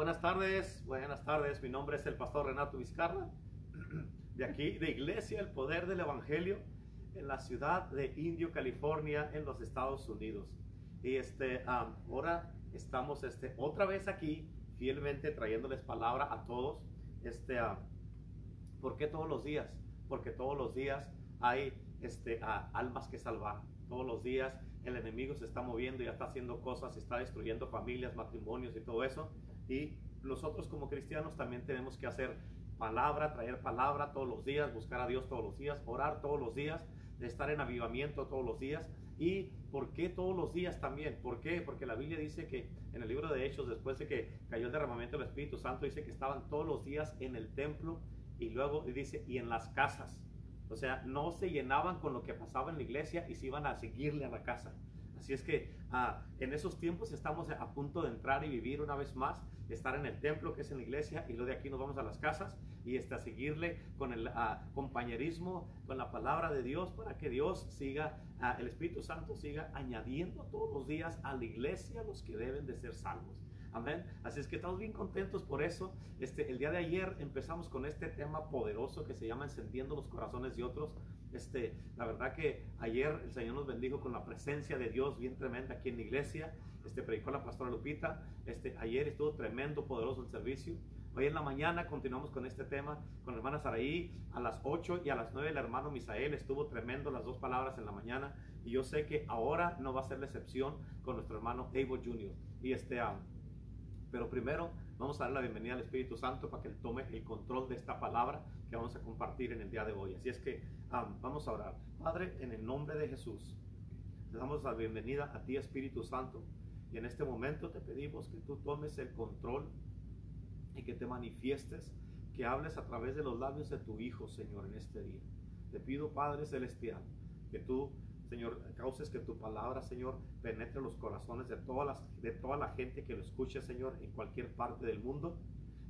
buenas tardes, buenas tardes. Mi nombre es el pastor Renato Vizcarra, de aquí, de Iglesia El Poder del Evangelio, en la ciudad de Indio, California, en los Estados Unidos. Y este, ahora estamos este, otra vez aquí, fielmente trayéndoles palabra a todos. Este, ¿Por qué todos los días? Porque todos los días hay este, almas que salvar. Todos los días el enemigo se está moviendo y está haciendo cosas, está destruyendo familias, matrimonios y todo eso. Y nosotros como cristianos también tenemos que hacer palabra, traer palabra todos los días, buscar a Dios todos los días, orar todos los días, estar en avivamiento todos los días. ¿Y por qué todos los días también? ¿Por qué? Porque la Biblia dice que en el libro de Hechos, después de que cayó el derramamiento del Espíritu Santo, dice que estaban todos los días en el templo y luego dice, y en las casas. O sea, no se llenaban con lo que pasaba en la iglesia y se iban a seguirle a la casa. Así es que ah, en esos tiempos estamos a punto de entrar y vivir una vez más, estar en el templo que es en la iglesia y luego de aquí nos vamos a las casas y este, a seguirle con el compañerismo, con la palabra de Dios para que Dios siga, el Espíritu Santo siga añadiendo todos los días a la iglesia los que deben de ser salvos. Amén. Así es que estamos bien contentos por eso. Este, el día de ayer empezamos con este tema poderoso que se llama Encendiendo los corazones de otros. Este, la verdad que ayer el Señor nos bendijo con la presencia de Dios bien tremenda aquí en la iglesia. Este, predicó la pastora Lupita. Este, ayer estuvo tremendo, poderoso el servicio. Hoy en la mañana continuamos con este tema con la hermana Saraí. A las 8 y a las 9 el hermano Misael estuvo tremendo las dos palabras en la mañana. Y yo sé que ahora no va a ser la excepción con nuestro hermano Abel Jr. Y este, um, pero primero vamos a dar la bienvenida al Espíritu Santo para que Él tome el control de esta palabra que vamos a compartir en el día de hoy. Así es que vamos a orar. Padre, en el nombre de Jesús, te damos la bienvenida a ti, Espíritu Santo. Y en este momento te pedimos que tú tomes el control y que te manifiestes, que hables a través de los labios de tu Hijo, Señor, en este día. Te pido, Padre Celestial, que tú Señor, causes que tu palabra, Señor, penetre los corazones de, todas las, de toda la gente que lo escuche, Señor, en cualquier parte del mundo.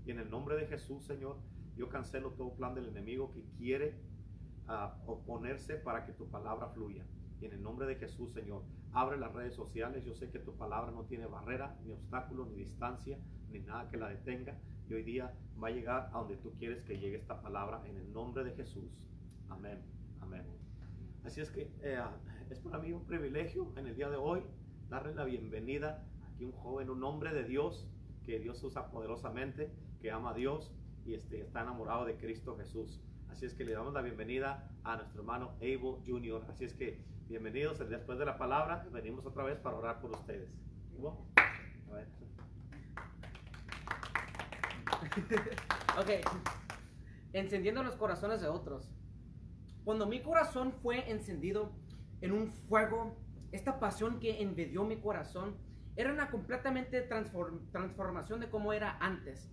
Y en el nombre de Jesús, Señor, yo cancelo todo plan del enemigo que quiere ah, oponerse para que tu palabra fluya. Y en el nombre de Jesús, Señor, abre las redes sociales. Yo sé que tu palabra no tiene barrera, ni obstáculo, ni distancia, ni nada que la detenga. Y hoy día va a llegar a donde tú quieres que llegue esta palabra en el nombre de Jesús. Amén. Amén. Así es que eh, es para mí un privilegio en el día de hoy darle la bienvenida aquí un joven, un hombre de Dios que Dios usa poderosamente, que ama a Dios y este, está enamorado de Cristo Jesús. Así es que le damos la bienvenida a nuestro hermano Abel Jr. Así es que bienvenidos después de la palabra. Venimos otra vez para orar por ustedes. ok. Encendiendo los corazones de otros. Cuando mi corazón fue encendido en un fuego, esta pasión que invadió mi corazón era una completamente transformación de cómo era antes.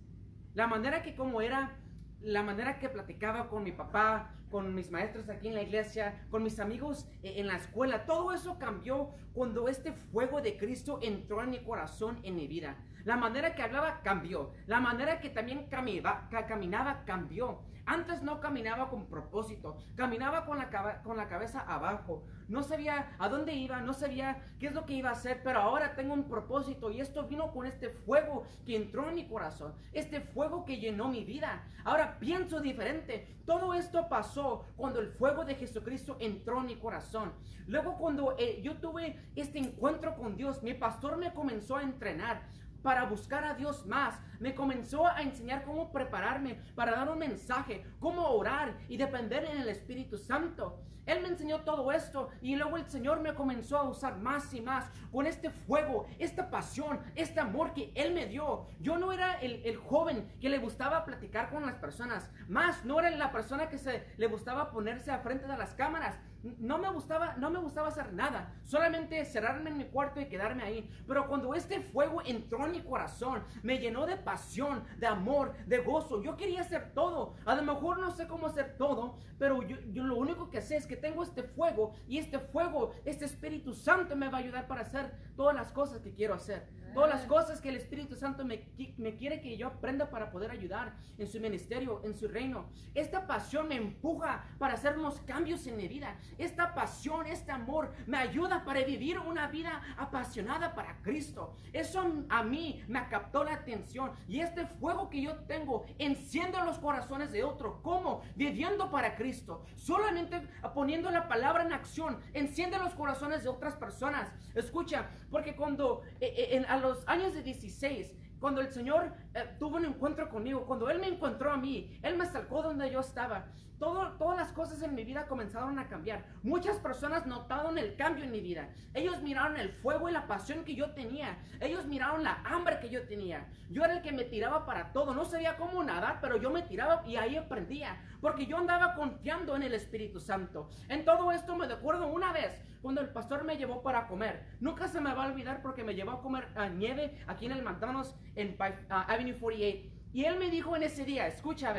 La manera que como era, la manera que platicaba con mi papá, con mis maestros aquí en la iglesia, con mis amigos eh, en la escuela, todo eso cambió cuando este fuego de Cristo entró en mi corazón, en mi vida. La manera que hablaba cambió, la manera que también caminaba, caminaba cambió. Antes no caminaba con propósito, caminaba con la, con la cabeza abajo. No sabía a dónde iba, no sabía qué es lo que iba a hacer, pero ahora tengo un propósito y esto vino con este fuego que entró en mi corazón, este fuego que llenó mi vida. Ahora pienso diferente. Todo esto pasó cuando el fuego de Jesucristo entró en mi corazón. Luego cuando eh, yo tuve este encuentro con Dios, mi pastor me comenzó a entrenar para buscar a Dios más. Me comenzó a enseñar cómo prepararme para dar un mensaje, cómo orar y depender en el Espíritu Santo. Él me enseñó todo esto y luego el Señor me comenzó a usar más y más con este fuego, esta pasión, este amor que Él me dio. Yo no era el, el joven que le gustaba platicar con las personas, más no era la persona que se le gustaba ponerse a frente de las cámaras no me gustaba, no me gustaba hacer nada, solamente cerrarme en mi cuarto y quedarme ahí. Pero cuando este fuego entró en mi corazón, me llenó de pasión, de amor, de gozo. Yo quería hacer todo. A lo mejor no sé cómo hacer todo, pero yo, yo lo único que sé es que tengo este fuego y este fuego, este Espíritu Santo me va a ayudar para hacer todas las cosas que quiero hacer. Todas las cosas que el Espíritu Santo me, me, quiere que yo aprenda para poder ayudar en su ministerio, en su reino. Esta pasión me empuja para hacer unos cambios en mi vida. Esta pasión, este amor me ayuda para vivir una vida apasionada para Cristo. Eso a mí me captó la atención y este fuego que yo tengo enciende los corazones de otro. ¿Cómo? Viviendo para Cristo. Solamente poniendo la palabra en acción, enciende los corazones de otras personas. Escucha, porque cuando eh, eh, a los años de 16, cuando el Señor eh, tuvo un encuentro conmigo, cuando Él me encontró a mí, Él me sacó donde yo estaba. Todo, todas las cosas en mi vida comenzaron a cambiar. Muchas personas notaron el cambio en mi vida. Ellos miraron el fuego y la pasión que yo tenía. Ellos miraron la hambre que yo tenía. Yo era el que me tiraba para todo. No sabía cómo nadar, pero yo me tiraba y ahí aprendía. Porque yo andaba confiando en el Espíritu Santo. En todo esto me acuerdo una vez cuando el pastor me llevó para comer. Nunca se me va a olvidar porque me llevó a comer a nieve aquí en el McDonald's en Avenue 48. Y él me dijo en ese día, escucha, a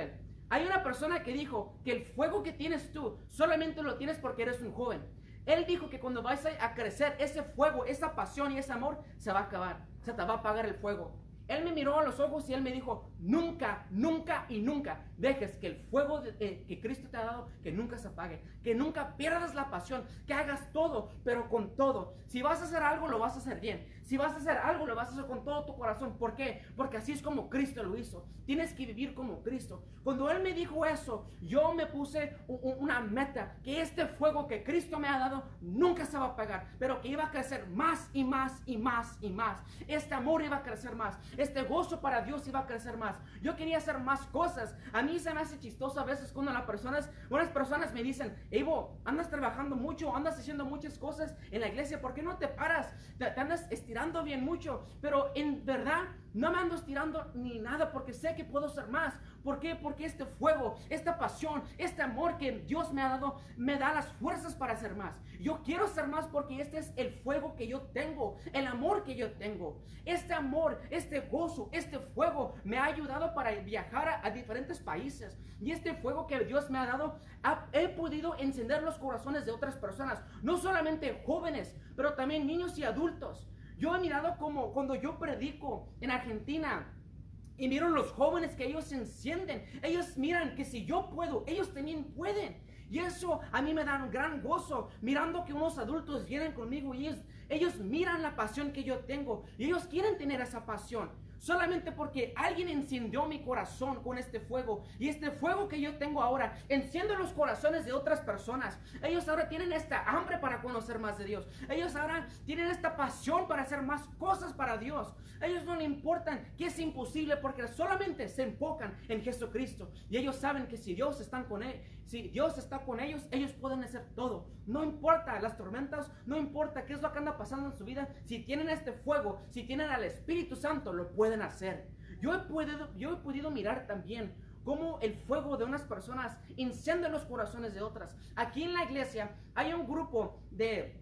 hay una persona que dijo que el fuego que tienes tú solamente lo tienes porque eres un joven. Él dijo que cuando vas a crecer, ese fuego, esa pasión y ese amor se va a acabar. Se te va a apagar el fuego. Él me miró a los ojos y él me dijo, nunca, nunca y nunca dejes que el fuego eh, que Cristo te ha dado, que nunca se apague, que nunca pierdas la pasión, que hagas todo, pero con todo. Si vas a hacer algo, lo vas a hacer bien. Si vas a hacer algo, lo vas a hacer con todo tu corazón. ¿Por qué? Porque así es como Cristo lo hizo. Tienes que vivir como Cristo. Cuando Él me dijo eso, yo me puse una meta, que este fuego que Cristo me ha dado nunca se va a apagar, pero que iba a crecer más y más y más y más. Este amor iba a crecer más. Este gozo para Dios iba a crecer más. Yo quería hacer más cosas. A mí se me hace chistoso a veces cuando las personas, unas personas me dicen, Evo, andas trabajando mucho, andas haciendo muchas cosas en la iglesia, ¿por qué no te paras? te andas estirando bien mucho, pero en verdad no me ando estirando ni nada porque sé que puedo ser más. ¿Por qué? Porque este fuego, esta pasión, este amor que Dios me ha dado, me da las fuerzas para hacer más. Yo quiero ser más porque este es el fuego que yo tengo, el amor que yo tengo. Este amor, este gozo, este fuego me ha ayudado para viajar a, diferentes países. Y este fuego que Dios me ha dado, he podido encender los corazones de otras personas, no solamente jóvenes, pero también niños y adultos. Yo he mirado como cuando yo predico en Argentina y miro los jóvenes que ellos encienden. Ellos miran que si yo puedo, ellos también pueden. Y eso a mí me da un gran gozo mirando que unos adultos vienen conmigo y ellos, ellos miran la pasión que yo tengo y ellos quieren tener esa pasión. Solamente porque alguien encendió mi corazón con este fuego. Y este fuego que yo tengo ahora enciende los corazones de otras personas. Ellos ahora tienen esta hambre para conocer más de Dios. Ellos ahora tienen esta pasión para hacer más cosas para Dios. Ellos no le importan que es imposible porque solamente se enfocan en Jesucristo. Y ellos saben que si Dios está con él, si Dios está con ellos, ellos pueden hacer todo. No importa las tormentas, no importa qué es lo que anda pasando en su vida. Si tienen este fuego, si tienen al Espíritu Santo, lo pueden hacer. Yo he podido, yo he podido mirar también cómo el fuego de unas personas incendia los corazones de otras. Aquí en la iglesia hay un grupo de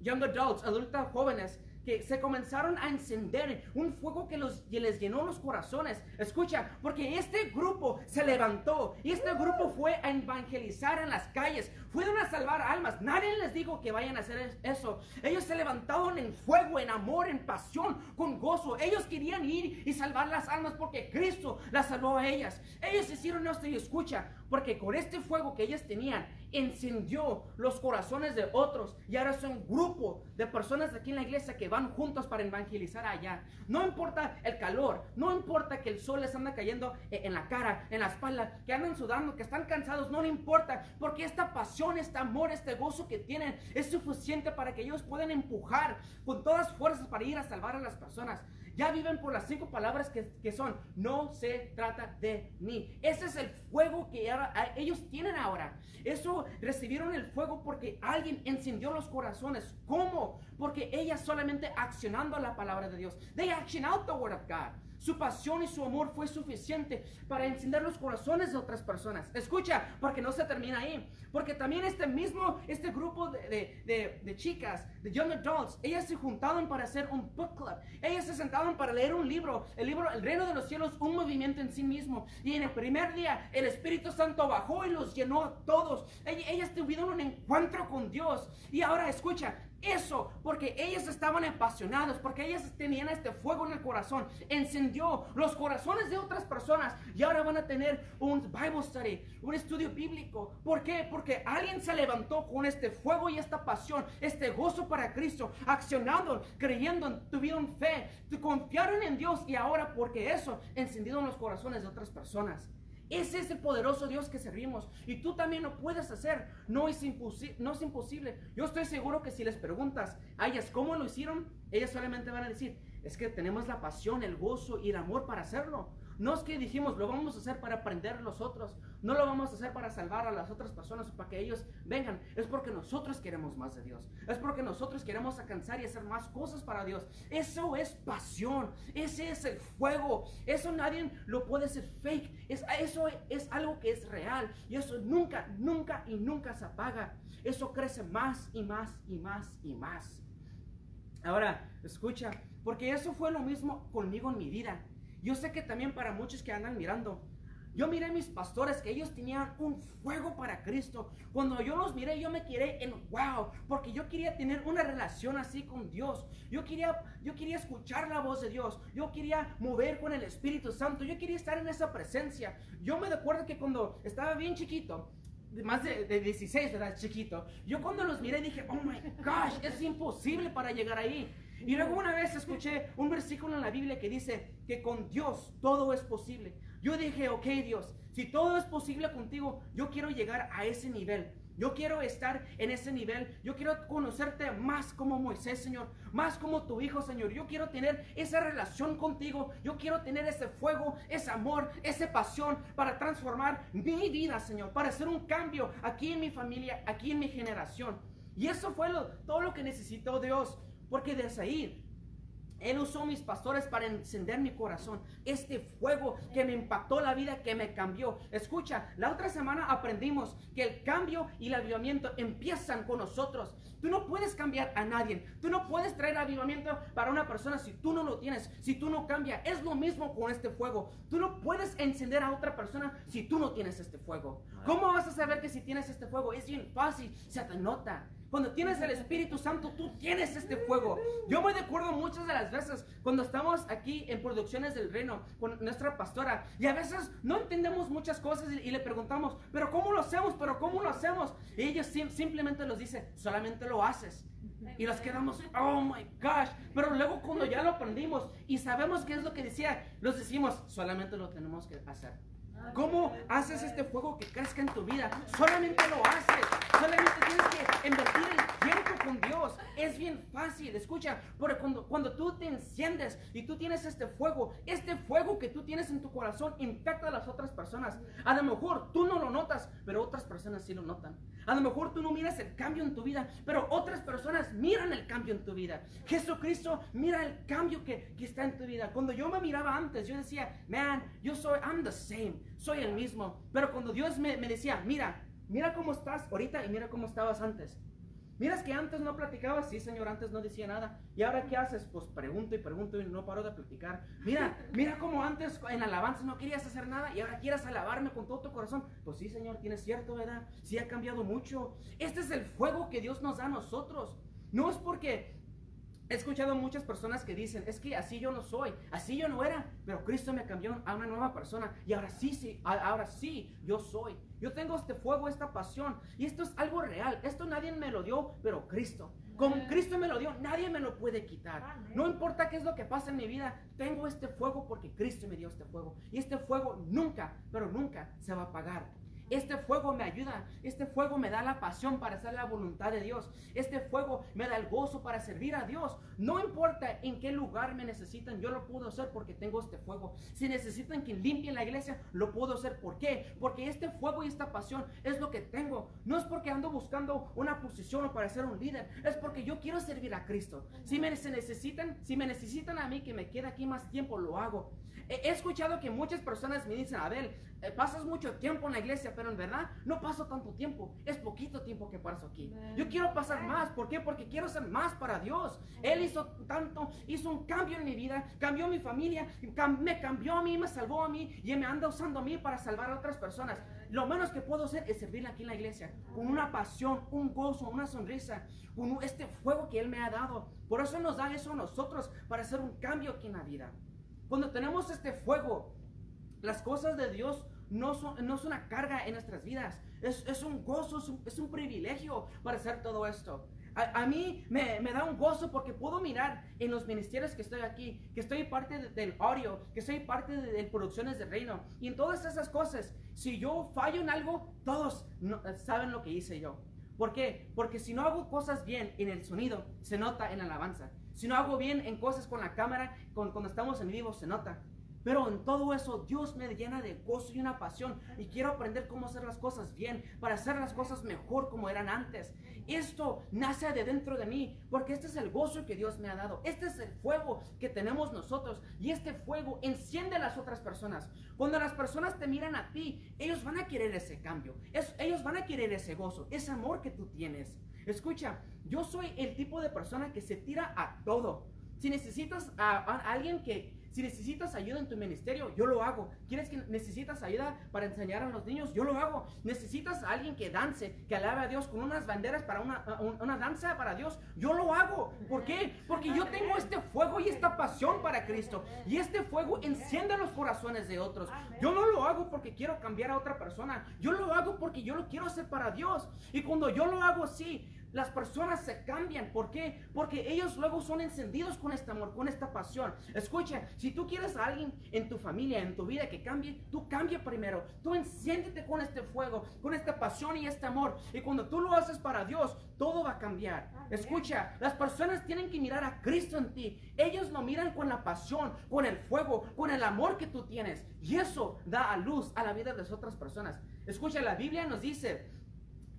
young adults, adultos jóvenes, se comenzaron a encender, un fuego que, los, les llenó los corazones. Escucha, porque este grupo se levantó y este grupo fue a evangelizar en las calles, fueron a salvar almas. Nadie les dijo que vayan a hacer eso. Ellos se levantaron en fuego, en amor, en pasión, con gozo. Ellos querían ir y salvar las almas porque Cristo las salvó a ellas. Ellos hicieron esto y escucha, porque con este fuego que ellas tenían, encendió los corazones de otros y ahora son un grupo de personas aquí en la iglesia que van juntos para evangelizar allá. No importa el calor, no importa que el sol les anda cayendo eh, en la cara, en la espalda, que andan sudando, que están cansados, no le importa, porque esta pasión, este amor, este gozo que tienen es suficiente para que ellos puedan empujar con todas fuerzas para ir a salvar a las personas. Ya viven por las cinco palabras que, son, no se trata de mí. Ese es el fuego que ellos tienen ahora. Eso recibieron el fuego porque alguien encendió los corazones. ¿Cómo? Porque ellas solamente accionando la palabra de Dios. They action out the word of God. Su pasión y su amor fue suficiente para encender los corazones de otras personas. Escucha, porque no se termina ahí. Porque también este mismo, este grupo de, de, de, chicas, de young adults, ellas se juntaron para hacer un book club. Ellas se sentaron para leer un libro, el libro El Reino de los Cielos, un movimiento en sí mismo. Y en el primer día, el Espíritu Santo bajó y los llenó a todos. Ellas tuvieron un encuentro con Dios. Y ahora escucha, Eso, porque ellos estaban apasionados, porque ellos tenían este fuego en el corazón, encendió los corazones de otras personas y ahora van a tener un Bible study, un estudio bíblico. ¿Por qué? Porque alguien se levantó con este fuego y esta pasión, este gozo para Cristo, accionando, creyendo, tuvieron fe, confiaron en Dios y ahora porque eso encendido en los corazones de otras personas. Ese es el poderoso Dios que servimos. Y tú también lo puedes hacer. No es, no es imposible. Yo estoy seguro que si les preguntas a ellas cómo lo hicieron, ellas solamente van a decir, es que tenemos la pasión, el gozo y el amor para hacerlo. No es que dijimos, lo vamos a hacer para aprender los otros. No lo vamos a hacer para salvar a las otras personas o para que ellos vengan. Es porque nosotros queremos más de Dios. Es porque nosotros queremos alcanzar y hacer más cosas para Dios. Eso es pasión. Ese es el fuego. Eso nadie lo puede hacer fake. Es, eso es algo que es real. Y eso nunca, nunca y nunca se apaga. Eso crece más y más y más y más. Ahora, escucha, porque eso fue lo mismo conmigo en mi vida. Yo sé que también para muchos que andan mirando, yo miré mis pastores que ellos tenían un fuego para Cristo. Cuando yo los miré, yo me quedé en wow, porque yo quería tener una relación así con Dios. Yo quería, yo quería escuchar la voz de Dios. Yo quería mover con el Espíritu Santo. Yo quería estar en esa presencia. Yo me acuerdo que cuando estaba bien chiquito, más de, de, 16, ¿verdad? Chiquito. Yo cuando los miré dije, oh my gosh, es imposible para llegar ahí. Y luego una vez escuché un versículo en la Biblia que dice que con Dios todo es posible. Yo dije, ok Dios, si todo es posible contigo, yo quiero llegar a ese nivel. Yo quiero estar en ese nivel. Yo quiero conocerte más como Moisés, Señor. Más como tu hijo, Señor. Yo quiero tener esa relación contigo. Yo quiero tener ese fuego, ese amor, esa pasión para transformar mi vida, Señor. Para hacer un cambio aquí en mi familia, aquí en mi generación. Y eso fue todo lo que necesitó Dios. Porque desde ahí él usó mis pastores para encender mi corazón. Este fuego que me impactó la vida, que me cambió. Escucha, la otra semana aprendimos que el cambio y el avivamiento empiezan con nosotros. Tú no puedes cambiar a nadie. Tú no puedes traer avivamiento para una persona si tú no lo tienes, si tú no cambias. Es lo mismo con este fuego. Tú no puedes encender a otra persona si tú no tienes este fuego. ¿Cómo vas a saber que si tienes este fuego? Es bien fácil, se te nota. Cuando tienes el Espíritu Santo, tú tienes este fuego. Yo me acuerdo muchas de las veces cuando estamos aquí en Producciones del Reino con nuestra pastora y a veces no entendemos muchas cosas y, le preguntamos, pero ¿cómo lo hacemos? ¿Pero cómo lo hacemos? Y ella simplemente nos dice, solamente lo haces. Y nos quedamos, oh my gosh. Pero luego cuando ya lo aprendimos y sabemos qué es lo que decía, nos decimos, solamente lo tenemos que hacer. ¿Cómo haces este fuego que crezca en tu vida? Solamente lo haces. Solamente tienes que invertir el tiempo con Dios. Es bien fácil. Escucha, porque cuando, cuando tú te enciendes y tú tienes este fuego, este fuego que tú tienes en tu corazón impacta a las otras personas. A lo mejor tú no lo notas, pero otras personas sí lo notan. A lo mejor tú no miras el cambio en tu vida, pero otras personas miran el cambio en tu vida. Jesucristo mira el cambio que, que está en tu vida. Cuando yo me miraba antes, yo decía, man, yo soy, I'm the same soy el mismo. Pero cuando Dios me, decía, mira, mira cómo estás ahorita y mira cómo estabas antes. Miras que antes no platicabas, sí Señor, antes no decía nada. ¿Y ahora qué haces? Pues pregunto y pregunto y no paro de platicar. Mira, mira cómo antes en alabanza no querías hacer nada y ahora quieres alabarme con todo tu corazón. Pues sí Señor, tienes cierto, ¿verdad? Sí ha cambiado mucho. Este es el fuego que Dios nos da a nosotros. No es porque He escuchado muchas personas que dicen, es que así yo no soy, así yo no era, pero Cristo me cambió a una nueva persona y ahora sí, sí, ahora sí, yo soy. Yo tengo este fuego, esta pasión y esto es algo real. Esto nadie me lo dio, pero Cristo. Como Cristo me lo dio, nadie me lo puede quitar. No importa qué es lo que pasa en mi vida, tengo este fuego porque Cristo me dio este fuego. Y este fuego nunca, pero nunca se va a apagar. Este fuego me ayuda. Este fuego me da la pasión para hacer la voluntad de Dios. Este fuego me da el gozo para servir a Dios. No importa en qué lugar me necesitan, yo lo puedo hacer porque tengo este fuego. Si necesitan que limpien la iglesia, lo puedo hacer. ¿Por qué? Porque este fuego y esta pasión es lo que tengo. No es porque ando buscando una posición o para ser un líder. Es porque yo quiero servir a Cristo. Si me necesitan, si me necesitan a mí que me quede aquí más tiempo, lo hago. He escuchado que muchas personas me dicen, Abel, eh, pasas mucho tiempo en la iglesia, pero en verdad no paso tanto tiempo. Es poquito tiempo que paso aquí. Yo quiero pasar más. ¿Por qué? Porque quiero ser más para Dios. Él hizo tanto, hizo un cambio en mi vida, cambió mi familia, me cambió a mí, me salvó a mí y me anda usando a mí para salvar a otras personas. Lo menos que puedo hacer es servirle aquí en la iglesia con una pasión, un gozo, una sonrisa, con este fuego que Él me ha dado. Por eso nos da eso a nosotros para hacer un cambio aquí en la vida. Cuando tenemos este fuego, las cosas de Dios no son, una carga en nuestras vidas. Es, un gozo, es un, privilegio para hacer todo esto. A, mí me, da un gozo porque puedo mirar en los ministerios que estoy aquí, que estoy parte del audio, que soy parte de, producciones del reino. Y en todas esas cosas, si yo fallo en algo, todos saben lo que hice yo. ¿Por qué? Porque si no hago cosas bien en el sonido, se nota en la alabanza. Si no hago bien en cosas con la cámara, cuando estamos en vivo, se nota. Pero en todo eso Dios me llena de gozo y una pasión y quiero aprender cómo hacer las cosas bien para hacer las cosas mejor como eran antes. Esto nace de dentro de mí porque este es el gozo que Dios me ha dado. Este es el fuego que tenemos nosotros y este fuego enciende a las otras personas. Cuando las personas te miran a ti, ellos van a querer ese cambio. ellos van a querer ese gozo, ese amor que tú tienes. Escucha, yo soy el tipo de persona que se tira a todo. Si necesitas a alguien que si necesitas ayuda en tu ministerio, yo lo hago. ¿Quieres que necesitas ayuda para enseñar a los niños? Yo lo hago. ¿Necesitas a alguien que dance, que alabe a Dios con unas banderas para una, una danza para Dios? Yo lo hago. ¿Por qué? Porque yo tengo este fuego y esta pasión para Cristo. Y este fuego enciende los corazones de otros. Yo no lo hago porque quiero cambiar a otra persona. Yo lo hago porque yo lo quiero hacer para Dios. Y cuando yo lo hago así, las personas se cambian. ¿Por qué? Porque ellos luego son encendidos con este amor, con esta pasión. Escucha, si tú quieres a alguien en tu familia, en tu vida que cambie, tú cambia primero. Tú enciéndete con este fuego, con esta pasión y este amor. Y cuando tú lo haces para Dios, todo va a cambiar. Escucha, las personas tienen que mirar a Cristo en ti. Ellos lo miran con la pasión, con el fuego, con el amor que tú tienes. Y eso da a luz a la vida de las otras personas. Escucha, la Biblia nos dice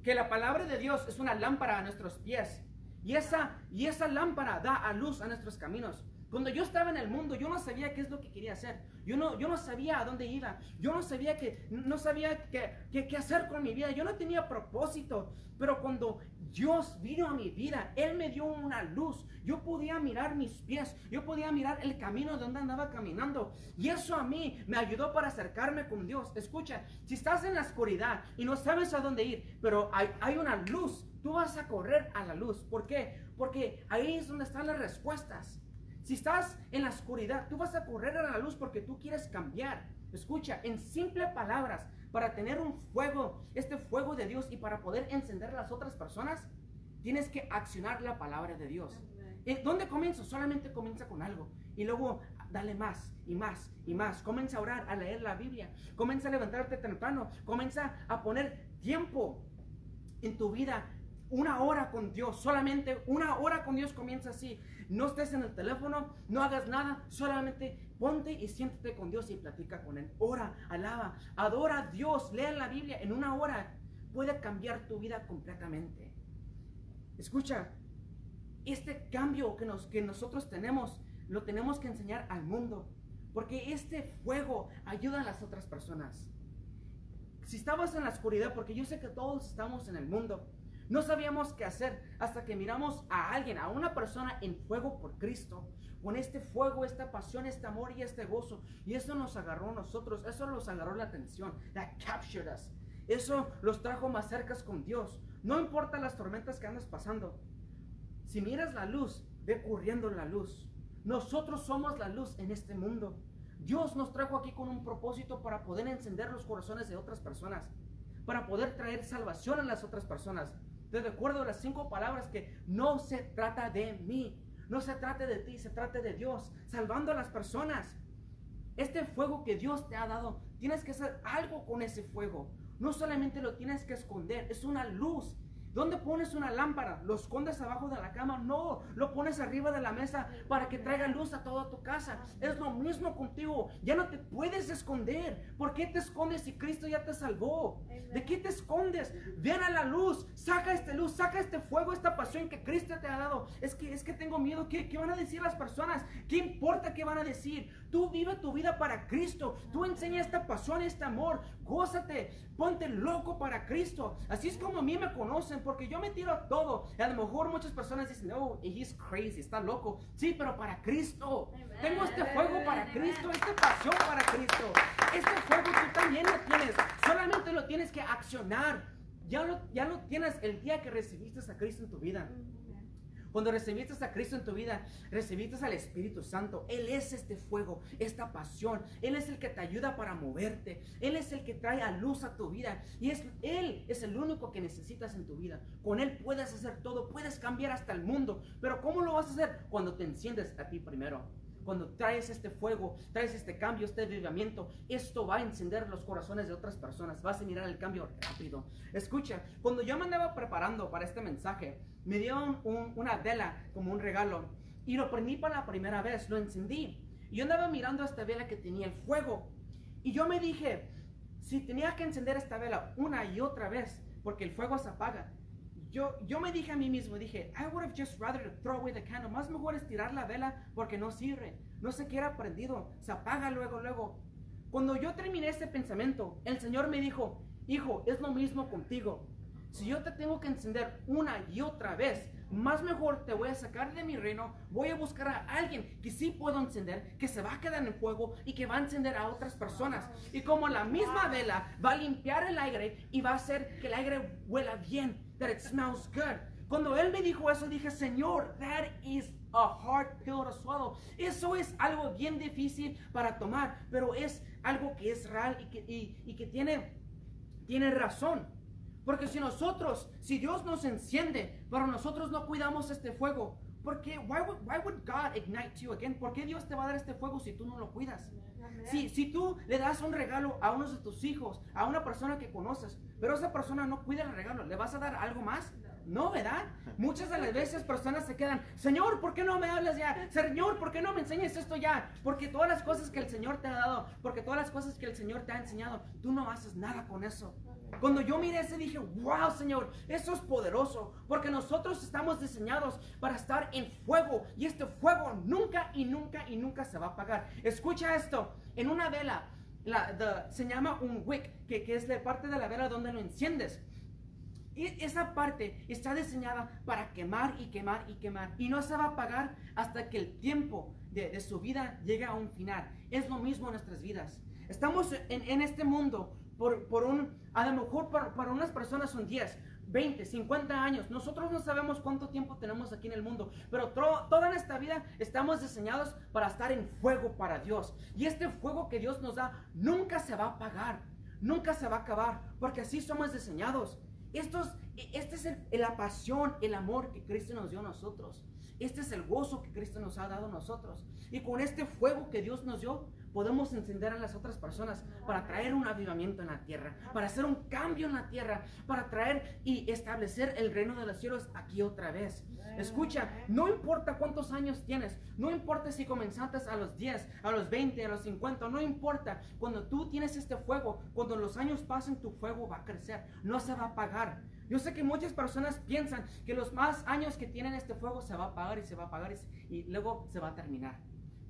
que la palabra de Dios es una lámpara a nuestros pies. Y esa, y esa lámpara da a luz a nuestros caminos. Cuando yo estaba en el mundo, yo no sabía qué es lo que quería hacer. Yo no, yo no sabía a dónde iba. Yo no sabía, que, no sabía qué, qué, hacer con mi vida. Yo no tenía propósito. Pero cuando Dios vino a mi vida, Él me dio una luz. Yo podía mirar mis pies. Yo podía mirar el camino donde andaba caminando. Y eso a mí me ayudó para acercarme con Dios. Escucha, si estás en la oscuridad y no sabes a dónde ir, pero hay, hay una luz, tú vas a correr a la luz. ¿Por qué? Porque ahí es donde están las respuestas. Si estás en la oscuridad, tú vas a correr a la luz porque tú quieres cambiar. Escucha, en simples palabras, para tener un fuego, este fuego de Dios y para poder encender a las otras personas, tienes que accionar la palabra de Dios. ¿Dónde comienzo? Solamente comienza con algo y luego dale más y más y más. Comienza a orar, a leer la Biblia. Comienza a levantarte temprano. Comienza a poner tiempo en tu vida. Una hora con Dios, solamente una hora con Dios comienza así. No estés en el teléfono, no hagas nada, solamente ponte y siéntate con Dios y platica con Él. Ora, alaba, adora a Dios, lea la Biblia. En una hora puede cambiar tu vida completamente. Escucha, este cambio que, que nosotros tenemos, lo tenemos que enseñar al mundo. Porque este fuego ayuda a las otras personas. Si estabas en la oscuridad, porque yo sé que todos estamos en el mundo, no sabíamos qué hacer hasta que miramos a alguien, a una persona en fuego por Cristo, con este fuego, esta pasión, este amor y este gozo. Y eso nos agarró a nosotros, eso nos agarró la atención. That captured us. Eso los trajo más cerca con Dios. No importa las tormentas que andas pasando. Si miras la luz, ve corriendo la luz. Nosotros somos la luz en este mundo. Dios nos trajo aquí con un propósito para poder encender los corazones de otras personas, para poder traer salvación a las otras personas. Te recuerdo las cinco palabras que no se trata de mí, no se trata de ti, se trata de Dios, salvando a las personas. Este fuego que Dios te ha dado, tienes que hacer algo con ese fuego. No solamente lo tienes que esconder, es una luz ¿Dónde pones una lámpara? ¿Lo escondes abajo de la cama? No, lo pones arriba de la mesa para que traiga luz a toda tu casa. Es lo mismo contigo. Ya no te puedes esconder. ¿Por qué te escondes si Cristo ya te salvó? ¿De qué te escondes? Ven a la luz, saca esta luz, saca este fuego, esta pasión que Cristo te ha dado. Es que, es que tengo miedo. ¿Qué, ¿Qué van a decir las personas? ¿Qué importa qué van a decir? Tú vive tu vida para Cristo. Tú enseña esta pasión, este amor. Gózate, ponte loco para Cristo. Así es como a mí me conocen, porque yo me tiro a todo. Y a lo mejor muchas personas dicen, oh, he's crazy, está loco. Sí, pero para Cristo. Tengo este fuego para Cristo, esta pasión para Cristo. Este fuego tú también lo tienes. Solamente lo tienes que accionar. Ya lo, ya lo tienes el día que recibiste a Cristo en tu vida. Cuando recibiste a Cristo en tu vida, recibiste al Espíritu Santo. Él es este fuego, esta pasión. Él es el que te ayuda para moverte. Él es el que trae a luz a tu vida. Y es, Él es el único que necesitas en tu vida. Con Él puedes hacer todo, puedes cambiar hasta el mundo. Pero ¿cómo lo vas a hacer? Cuando te enciendes a ti primero cuando traes este fuego, traes este cambio, este avivamiento, esto va a encender los corazones de otras personas, vas a mirar el cambio rápido. Escucha, cuando yo me andaba preparando para este mensaje, me dieron una vela como un regalo y lo prendí para la primera vez, lo encendí. Y yo andaba mirando esta vela que tenía el fuego y yo me dije, si tenía que encender esta vela una y otra vez, porque el fuego se apaga, yo, yo me dije a mí mismo, dije, I would have just rather throw away the candle. Más mejor es tirar la vela porque no sirve. No se queda prendido. Se apaga luego, luego. Cuando yo terminé este pensamiento, el Señor me dijo, hijo, es lo mismo contigo. Si yo te tengo que encender una y otra vez, más mejor te voy a sacar de mi reino, voy a buscar a alguien que sí puedo encender, que se va a quedar en el fuego y que va a encender a otras personas. Y como la misma vela va a limpiar el aire y va a hacer que el aire huela bien, that it smells good. Cuando él me dijo eso, dije, Señor, that is a hard pill to swallow. Eso es algo bien difícil para tomar, pero es algo que es real y que, y, que tiene, tiene razón. Porque si nosotros, si Dios nos enciende, pero nosotros no cuidamos este fuego, ¿por qué? Why would, why would God ignite you again? ¿Por qué Dios te va a dar este fuego si tú no lo cuidas? Si, si tú le das un regalo a uno de tus hijos, a una persona que conoces, pero esa persona no cuida el regalo, ¿le vas a dar algo más? No, ¿verdad? Muchas de las veces personas se quedan, Señor, ¿por qué no me hablas ya? Señor, ¿por qué no me enseñas esto ya? Porque todas las cosas que el Señor te ha dado, porque todas las cosas que el Señor te ha enseñado, tú no haces nada con eso. Cuando yo miré ese dije, wow Señor, eso es poderoso, porque nosotros estamos diseñados para estar en fuego y este fuego nunca y nunca y nunca se va a apagar. Escucha esto, en una vela la, se llama un wick, que, que es la parte de la vela donde lo enciendes. Esa parte está diseñada para quemar y quemar y quemar. Y no se va a apagar hasta que el tiempo de, de su vida llegue a un final. Es lo mismo en nuestras vidas. Estamos en, este mundo por, por, un, a lo mejor para, unas personas son 10, 20, 50 años. Nosotros no sabemos cuánto tiempo tenemos aquí en el mundo, pero toda esta vida estamos diseñados para estar en fuego para Dios. Y este fuego que Dios nos da nunca se va a apagar, nunca se va a acabar, porque así somos diseñados. Esto es, esta es la pasión, el amor que Cristo nos dio a nosotros. Este es el gozo que Cristo nos ha dado a nosotros. Y con este fuego que Dios nos dio, podemos encender a las otras personas para traer un avivamiento en la tierra, para hacer un cambio en la tierra, para traer y establecer el reino de los cielos aquí otra vez. Escucha, no importa cuántos años tienes, no importa si comenzaste a los 10, a los 20, a los 50, no importa. Cuando tú tienes este fuego, cuando los años pasen, tu fuego va a crecer, no se va a apagar. Yo sé que muchas personas piensan que los más años que tienen este fuego se va a apagar y se va a apagar y, y luego se va a terminar.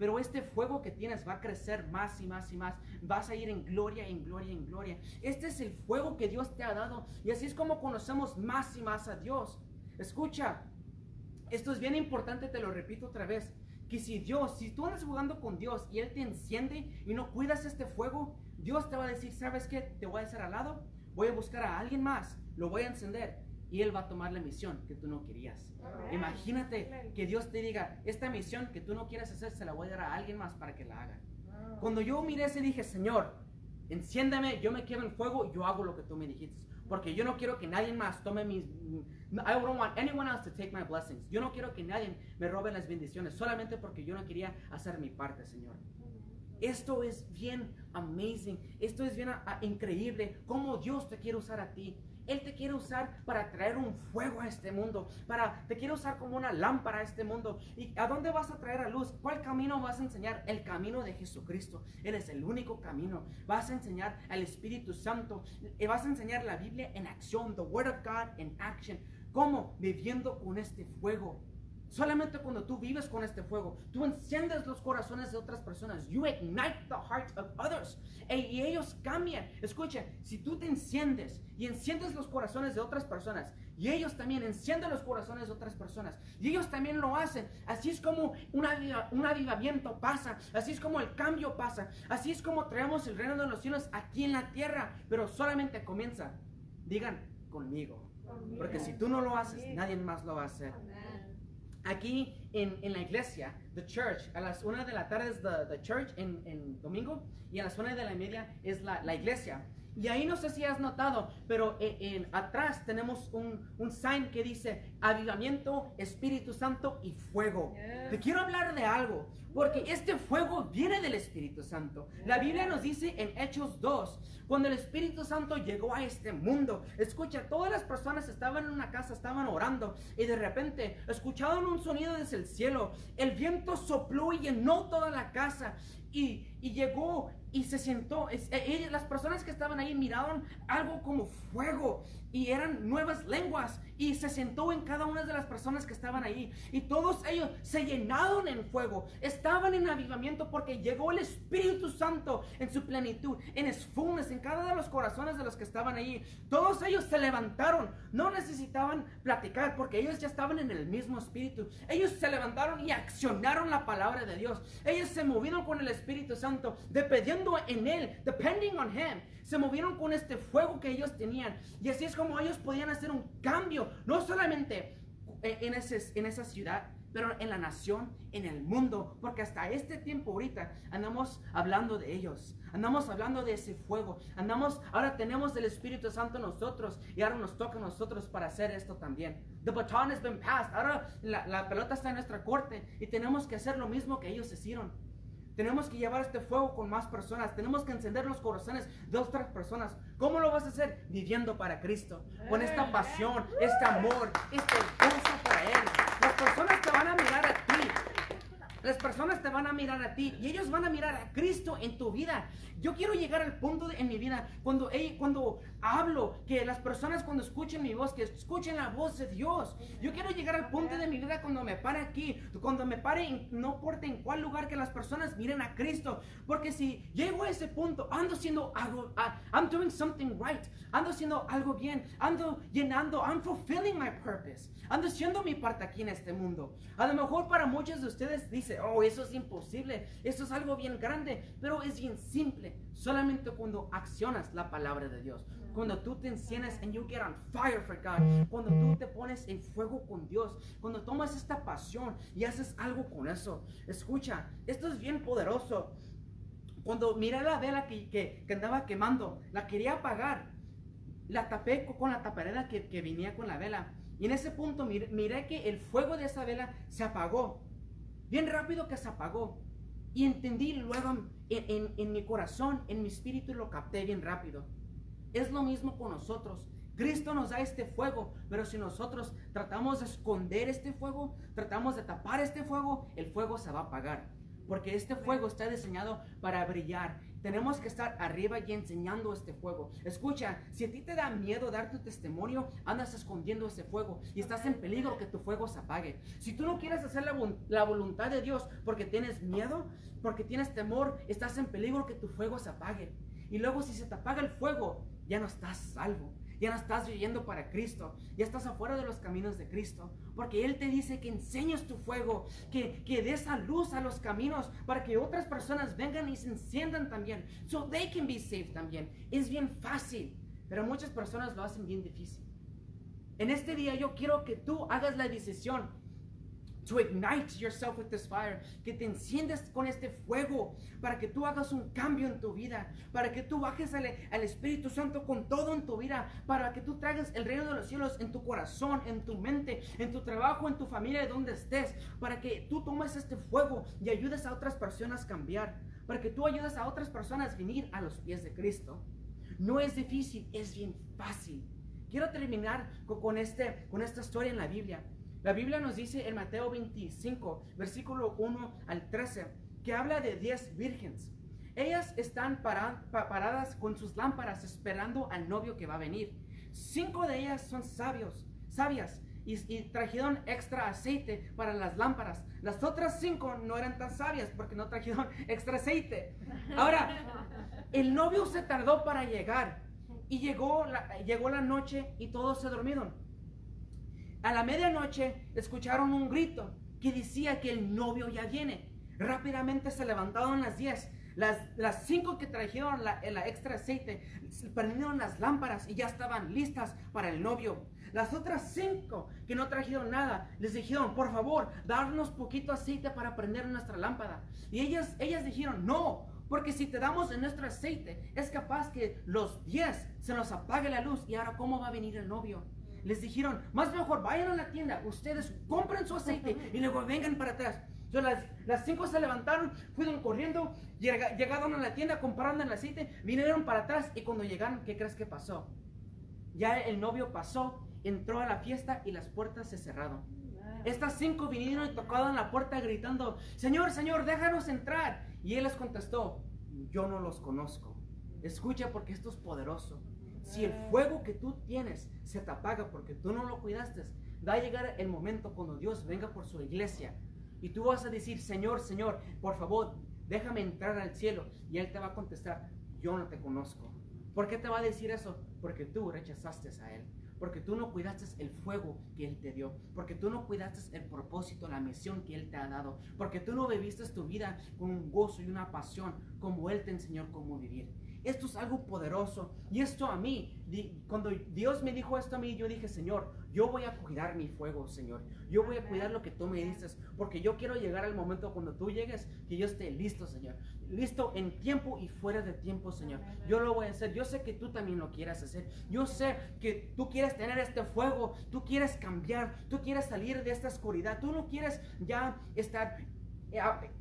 Pero este fuego que tienes va a crecer más y más y más. Vas a ir en gloria, en gloria, en gloria. Este es el fuego que Dios te ha dado. Y así es como conocemos más y más a Dios. Escucha, esto es bien importante, te lo repito otra vez. Que si Dios, si tú andas jugando con Dios y Él te enciende y no cuidas este fuego, Dios te va a decir, ¿sabes qué? Te voy a hacer al lado, voy a buscar a alguien más, lo voy a encender y Él va a tomar la misión que tú no querías. Imagínate que Dios te diga, esta misión que tú no quieres hacer, se la voy a dar a alguien más para que la haga. Cuando yo miré ese dije, Señor, enciéndame, yo me quedo en fuego, yo hago lo que tú me dijiste. Porque yo no quiero que nadie más tome mis... I don't want anyone else to take my blessings. Yo no quiero que nadie me robe las bendiciones, solamente porque yo no quería hacer mi parte, Señor. Esto es bien amazing. Esto es bien increíble. Cómo Dios te quiere usar a ti. Él te quiere usar para traer un fuego a este mundo, para te quiere usar como una lámpara a este mundo. ¿Y a dónde vas a traer a luz? ¿Cuál camino vas a enseñar? El camino de Jesucristo. Él es el único camino. Vas a enseñar al Espíritu Santo. Vas a enseñar la Biblia en acción, the Word of God in action. ¿Cómo? Viviendo con este fuego. Solamente cuando tú vives con este fuego, tú enciendes los corazones de otras personas. You ignite the heart of others. E- y ellos cambian. Escucha, si tú te enciendes y enciendes los corazones de otras personas, y ellos también encienden los corazones de otras personas, y ellos también lo hacen. Así es como un, aviva- un avivamiento pasa. Así es como el cambio pasa. Así es como traemos el reino de los cielos aquí en la tierra. Pero solamente comienza. Digan conmigo. Porque si tú no lo haces, nadie más lo va a hacer. Aquí en, en la iglesia, the church, a las una de la tarde es the, the church en, en domingo y a las una de la media es la, la iglesia. Y ahí no sé si has notado, pero en, en- atrás tenemos un, un sign que dice avivamiento, Espíritu Santo y fuego. Te quiero hablar de algo, porque este fuego viene del Espíritu Santo. La Biblia nos dice en Hechos 2, cuando el Espíritu Santo llegó a este mundo, escucha, todas las personas estaban en una casa, estaban orando, y de repente escucharon un sonido desde el cielo. El viento sopló y llenó toda la casa. Y, y llegó y se sentó. Eh, las personas que estaban ahí miraron algo como fuego y eran nuevas lenguas y se sentó en cada una de las personas que estaban ahí y todos ellos se llenaron en fuego, estaban en avivamiento porque llegó el Espíritu Santo en su plenitud, en fullness, en cada de los corazones de los que estaban ahí. Todos ellos se levantaron, no necesitaban platicar porque ellos ya estaban en el mismo espíritu. Ellos se levantaron y accionaron la palabra de Dios. Ellos se movieron con el Espíritu Santo, dependiendo en él, depending on him. Se movieron con este fuego que ellos tenían y así es como ellos podían hacer un cambio, no solamente en, ese- en esa ciudad, pero en la nación, en el mundo, porque hasta este tiempo ahorita andamos hablando de ellos, andamos hablando de ese fuego, andamos, ahora tenemos el Espíritu Santo en nosotros y ahora nos toca a nosotros para hacer esto también. The baton has been passed, ahora la, la pelota está en nuestra corte y tenemos que hacer lo mismo que ellos hicieron. Tenemos que llevar este fuego con más personas. Tenemos que encender los corazones de otras personas. ¿Cómo lo vas a hacer? Viviendo para Cristo. Con esta pasión, este amor, este gozo para Él. Las personas te van a mirar a ti. Las personas te van a mirar a ti y ellos van a mirar a Cristo en tu vida. Yo quiero llegar al punto de- en mi vida cuando, ey, cuando hablo, que las personas cuando escuchen mi voz, que escuchen la voz de Dios. Yo quiero llegar al punto de mi vida cuando me pare aquí, cuando me pare, no importa en cuál lugar, que las personas miren a Cristo. Porque si llego a ese punto, ando haciendo algo, ah, I'm doing something right, ando haciendo algo bien, ando llenando, I'm fulfilling my purpose, ando haciendo mi parte aquí en este mundo. A lo mejor para muchos de ustedes oh, eso es imposible, eso es algo bien grande, pero es bien simple, solamente cuando accionas la palabra de Dios. Cuando tú te enciendes and you get on fire for God, cuando tú te pones en fuego con Dios, cuando tomas esta pasión y haces algo con eso. Escucha, esto es bien poderoso. Cuando miré la vela que, que- andaba quemando, la quería apagar. La tapé co- con la taparera que, que venía con la vela. Y en ese punto miré, miré que el fuego de esa vela se apagó. Bien rápido que se apagó. Y entendí luego en, en- mi corazón, en mi espíritu, lo capté bien rápido. Es lo mismo con nosotros. Cristo nos da este fuego, pero si nosotros tratamos de esconder este fuego, tratamos de tapar este fuego, el fuego se va a apagar. Porque este fuego está diseñado para brillar. Tenemos que estar arriba y enseñando este fuego. Escucha, si a ti te da miedo dar tu testimonio, andas escondiendo ese fuego y estás en peligro que tu fuego se apague. Si tú no quieres hacer la, vol- la voluntad de Dios porque tienes miedo, porque tienes temor, estás en peligro que tu fuego se apague. Y luego si se te apaga el fuego, ya no estás salvo. Ya no estás viviendo para Cristo. Ya estás afuera de los caminos de Cristo. Porque Él te dice que enseñes tu fuego. Que, que des a luz a los caminos. Para que otras personas vengan y se enciendan también. So they can be saved también. Es bien fácil. Pero muchas personas lo hacen bien difícil. En este día yo quiero que tú hagas la decisión to ignite yourself with this fire, que te enciendas con este fuego, para que tú hagas un cambio en tu vida, para que tú bajes al, al Espíritu Santo con todo en tu vida, para que tú traigas el reino de los cielos en tu corazón, en tu mente, en tu trabajo, en tu familia, donde estés, para que tú tomes este fuego y ayudes a otras personas a cambiar, para que tú ayudes a otras personas a venir a los pies de Cristo. No es difícil, es bien fácil. Quiero terminar co- con, este, con esta historia en la Biblia. La Biblia nos dice en Mateo 25, versículo 1 al 13, que habla de 10 vírgenes. Ellas están para- pa- paradas con sus lámparas esperando al novio que va a venir. Cinco de ellas son sabios, sabias, y, y trajeron extra aceite para las lámparas. Las otras cinco no eran tan sabias porque no trajeron extra aceite. Ahora, el novio se tardó para llegar y llegó la, llegó la noche y todos se durmieron. A la medianoche escucharon un grito que decía que el novio ya viene. Rápidamente se levantaron las diez. Las, las cinco que trajeron la, la extra aceite prendieron las lámparas y ya estaban listas para el novio. Las otras cinco que no trajeron nada les dijeron, por favor, darnos poquito aceite para prender nuestra lámpara. Y ellas, ellas dijeron, no, porque si te damos en nuestro aceite, es capaz que los diez se nos apague la luz. Y ahora, ¿cómo va a venir el novio? Les dijeron, más mejor vayan a la tienda, ustedes compren su aceite y luego vengan para atrás. Entonces las, las cinco se levantaron, fueron corriendo, llega- llegaron a la tienda, compraron el aceite, vinieron para atrás y cuando llegaron, ¿qué crees que pasó? Ya el novio pasó, entró a la fiesta y las puertas se cerraron. Estas cinco vinieron y tocaron la puerta gritando, Señor, Señor, déjanos entrar. Y él les contestó, yo no los conozco. Escucha porque esto es poderoso. Si el fuego que tú tienes se te apaga porque tú no lo cuidaste, va a llegar el momento cuando Dios venga por su iglesia y tú vas a decir, Señor, Señor, por favor, déjame entrar al cielo. Y Él te va a contestar, yo no te conozco. ¿Por qué te va a decir eso? Porque tú rechazaste a Él. Porque tú no cuidaste el fuego que Él te dio. Porque tú no cuidaste el propósito, la misión que Él te ha dado. Porque tú no viviste tu vida con un gozo y una pasión como Él te enseñó cómo vivir. Esto es algo poderoso. Y esto a mí, cuando Dios me dijo esto a mí, yo dije, Señor, yo voy a cuidar mi fuego, Señor. Yo voy a cuidar lo que tú me dices. Porque yo quiero llegar al momento cuando tú llegues, que yo esté listo, Señor. Listo en tiempo y fuera de tiempo, Señor. Yo lo voy a hacer. Yo sé que tú también lo quieras hacer. Yo sé que tú quieres tener este fuego. Tú quieres cambiar. Tú quieres salir de esta oscuridad. Tú no quieres ya estar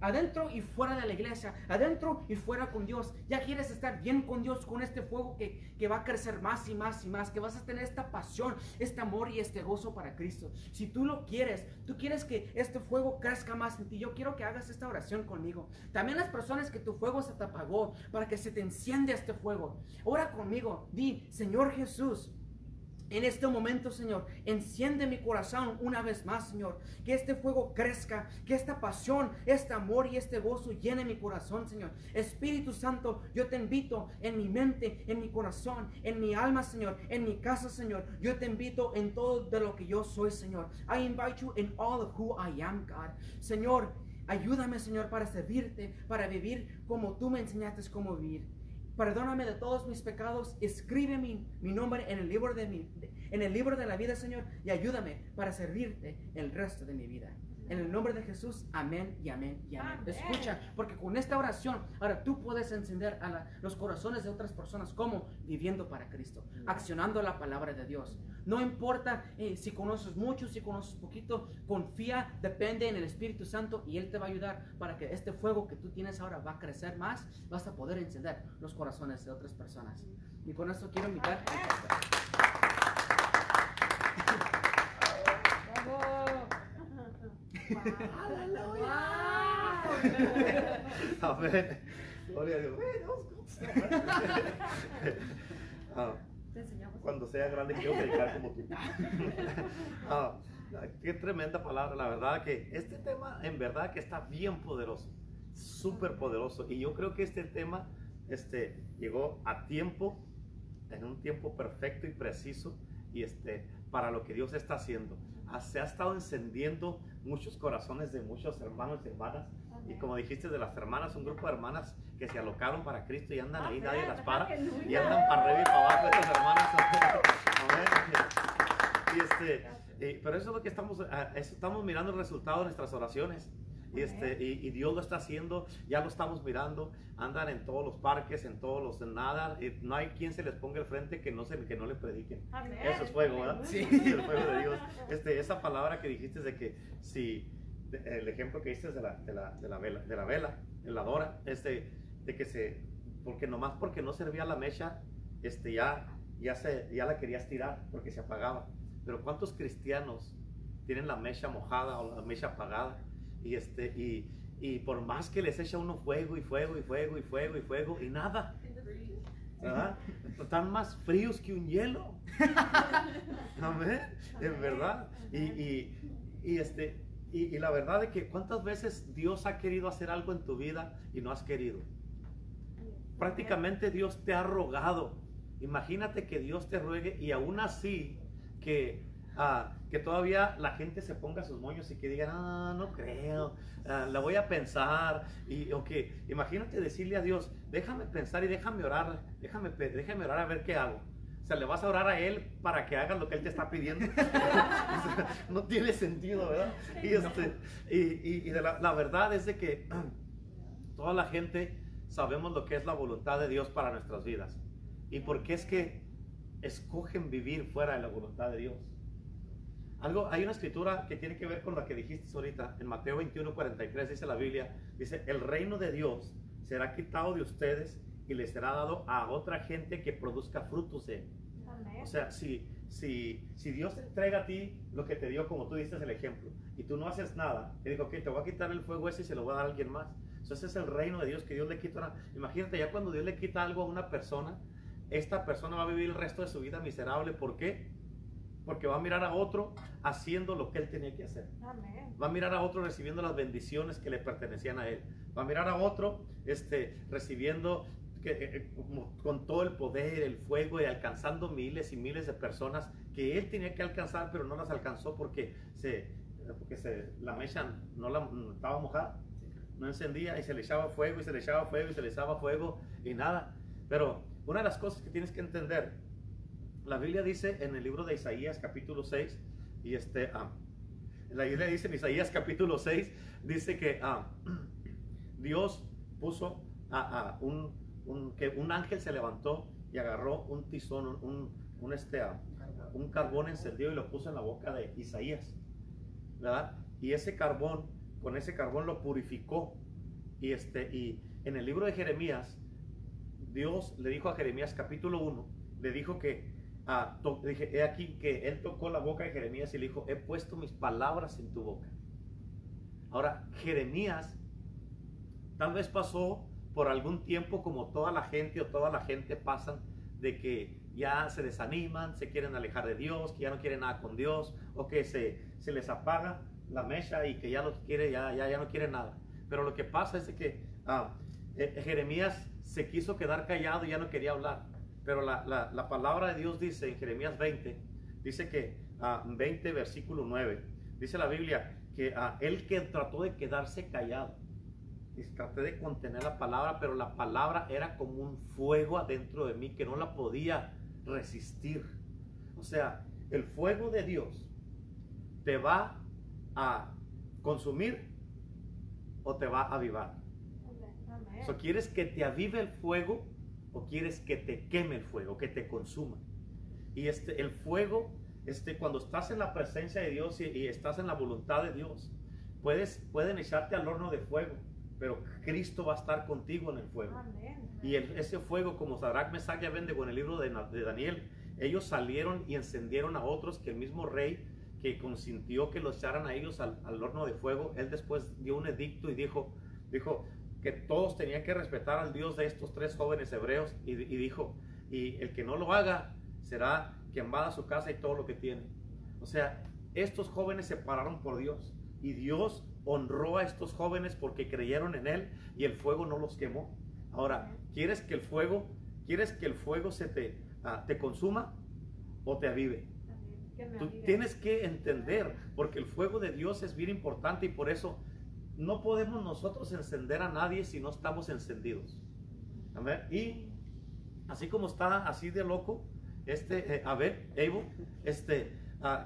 adentro y fuera de la iglesia, adentro y fuera con Dios. Ya quieres estar bien con Dios, con este fuego que, que va a crecer más y más y más, que vas a tener esta pasión, este amor y este gozo para Cristo. Si tú lo quieres, tú quieres que este fuego crezca más en ti, yo quiero que hagas esta oración conmigo. También las personas que tu fuego se te apagó, para que se te encienda este fuego. Ora conmigo, di, Señor Jesús. En este momento, Señor, enciende mi corazón una vez más, Señor. Que este fuego crezca, que esta pasión, este amor y este gozo llene mi corazón, Señor. Espíritu Santo, yo te invito en mi mente, en mi corazón, en mi alma, Señor, en mi casa, Señor. Yo te invito en todo de lo que yo soy, Señor. I invite you in all of who I am, God. Señor, ayúdame, Señor, para servirte, para vivir como tú me enseñaste cómo vivir. Perdóname de todos mis pecados. Escribe mi, mi nombre en el, libro de mi, en el libro de la vida, Señor, y ayúdame para servirte el resto de mi vida. En el nombre de Jesús, amén y amén y amén. Amén. Escucha, porque con esta oración, ahora tú puedes encender a la- los corazones de otras personas como viviendo para Cristo, accionando la palabra de Dios. No importa eh, si conoces mucho, si conoces poquito, confía, depende en el Espíritu Santo y Él te va a ayudar para que este fuego que tú tienes ahora va a crecer más, vas a poder encender los corazones de otras personas. Y con esto quiero invitar. Amén. Gloria a Dios. Ah, cuando sea grande quiero predicar como tú. Ah, qué tremenda palabra, la verdad que este tema en verdad que está bien poderoso, súper poderoso. Y yo creo que este tema este, llegó a tiempo, en un tiempo perfecto y preciso, y este, para lo que Dios está haciendo. Se ha estado encendiendo muchos corazones de muchos hermanos y hermanas. Y como dijiste de las hermanas, un grupo de hermanas que se alocaron para Cristo y andan ahí, nadie las para. Y andan para arriba y para abajo estas hermanas. Amén. Y este, eh, pero eso es lo que estamos, ah, estamos mirando el resultado de nuestras oraciones. Y, este, y, y Dios lo está haciendo, ya lo estamos mirando, andan en todos los parques, en todos los, en nada, no hay quien se les ponga el frente que no, se, que no le prediquen. Amén. Eso es fuego, ¿verdad? Sí. el fuego de Dios. Este, esa palabra que dijiste de que si, el ejemplo que diste de la, de la, de la vela, de la vela, de la dora, este, de que se, porque nomás porque no servía la mecha, este, ya, ya, se, ya la querías tirar porque se apagaba. Pero ¿cuántos cristianos tienen la mecha mojada o la mecha apagada? Y, este, y, y por más que les echa uno fuego y fuego y fuego y fuego y fuego y nada, ¿verdad? Están más fríos que un hielo. Amén. En verdad. Y, y, y este, y, y la verdad es que cuántas veces Dios ha querido hacer algo en tu vida y no has querido. Prácticamente Dios te ha rogado. Imagínate que Dios te ruegue y aún así que, ah, que todavía la gente se ponga sus moños y que digan, ah, no creo, ah, la voy a pensar. Y o que imagínate decirle a Dios, déjame pensar y déjame orar, déjame, déjame orar a ver qué hago. O sea, le vas a orar a Él para que hagas lo que Él te está pidiendo. O sea, no tiene sentido, ¿verdad? Y, este, y, y- y de la, la verdad es de que toda la gente sabemos lo que es la voluntad de Dios para nuestras vidas. ¿Y por qué es que escogen vivir fuera de la voluntad de Dios? Algo, hay una escritura que tiene que ver con lo que dijiste ahorita. En Mateo 21, 43 dice la Biblia, dice, el reino de Dios será quitado de ustedes y les será dado a otra gente que produzca frutos de él. O sea, si, si, si Dios te entrega a ti lo que te dio, como tú diste el ejemplo, y tú no haces nada, y digo, ok, te voy a quitar el fuego ese y se lo voy a dar a alguien más. Ese es el reino de Dios que Dios le quita. Una, imagínate, ya cuando Dios le quita algo a una persona, esta persona va a vivir el resto de su vida miserable. ¿Por qué? Porque va a mirar a otro haciendo lo que él tenía que hacer. Amén. Va a mirar a otro recibiendo las bendiciones que le pertenecían a él. Va a mirar a otro este, recibiendo que, eh, eh, con todo el poder, el fuego y alcanzando miles y miles de personas que él tenía que alcanzar, pero no las alcanzó porque, se, porque se, la mecha no la, no estaba mojada, no encendía y se le echaba fuego y se le echaba fuego y se le echaba fuego y nada. Pero una de las cosas que tienes que entender, la Biblia dice en el libro de Isaías capítulo 6, y este, ah, la Biblia dice en Isaías capítulo 6, dice que ah, Dios puso a, un, que un ángel se levantó y agarró un tizón, un, un, un, este, ah, carbón encendido y lo puso en la boca de Isaías, ¿verdad? Y ese carbón, con ese carbón lo purificó. Y, este, y en el libro de Jeremías, Dios le dijo a Jeremías capítulo 1, le dijo que, dije, he aquí que él tocó la boca de Jeremías y le dijo, he puesto mis palabras en tu boca. Ahora, Jeremías tal vez pasó por algún tiempo como toda la gente o toda la gente pasan de que ya se desaniman, se quieren alejar de Dios, que ya no quieren nada con Dios o que se, se les apaga la mecha y que ya no quiere, ya, ya, ya no quiere nada. Pero lo que pasa es que ah, eh, Jeremías se quiso quedar callado y ya no quería hablar. Pero la, la- la palabra de Dios dice en Jeremías 20, dice que ah, 20 versículo 9, dice la Biblia que ah, él que trató de quedarse callado, y traté de contener la palabra, pero la palabra era como un fuego adentro de mí que no la podía resistir. O sea, el fuego de Dios te va a consumir o te va a avivar. Amén. So, ¿Quieres que te avive el fuego o quieres que te queme el fuego, que te consuma? Y este, el fuego, este, cuando estás en la presencia de Dios y, y estás en la voluntad de Dios, puedes, pueden echarte al horno de fuego, pero Cristo va a estar contigo en el fuego. Amén. Y el- ese fuego, como Sadrach, Mesach y Abednego en el libro de Daniel, ellos salieron y encendieron a otros que el mismo rey que consintió que los echaran a ellos al, al horno de fuego, él después dio un edicto y dijo, dijo que todos tenían que respetar al Dios de estos tres jóvenes hebreos y, y dijo, y el que no lo haga será quemada su casa y todo lo que tiene. O sea, estos jóvenes se pararon por Dios y Dios honró a estos jóvenes porque creyeron en Él y el fuego no los quemó. Ahora, ¿quieres que el fuego, quieres que el fuego se te, ah, te consuma o te avive? Tú tienes que entender, porque el fuego de Dios es bien importante y por eso no podemos nosotros encender a nadie si no estamos encendidos. Amén. Y así como está así de loco, este, eh, a ver, Evo, este,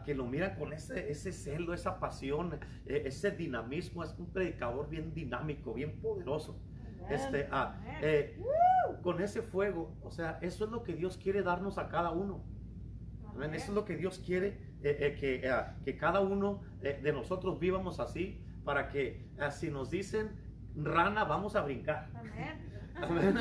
que lo miran con ese, ese celo, esa pasión, eh, ese dinamismo, es un predicador bien dinámico, bien poderoso. Este, eh, con ese fuego, o sea, eso es lo que Dios quiere darnos a cada uno. Amén. Eso es lo que Dios quiere, que, que cada uno de nosotros vivamos así, para que eh, si nos dicen rana, vamos a brincar. Amén.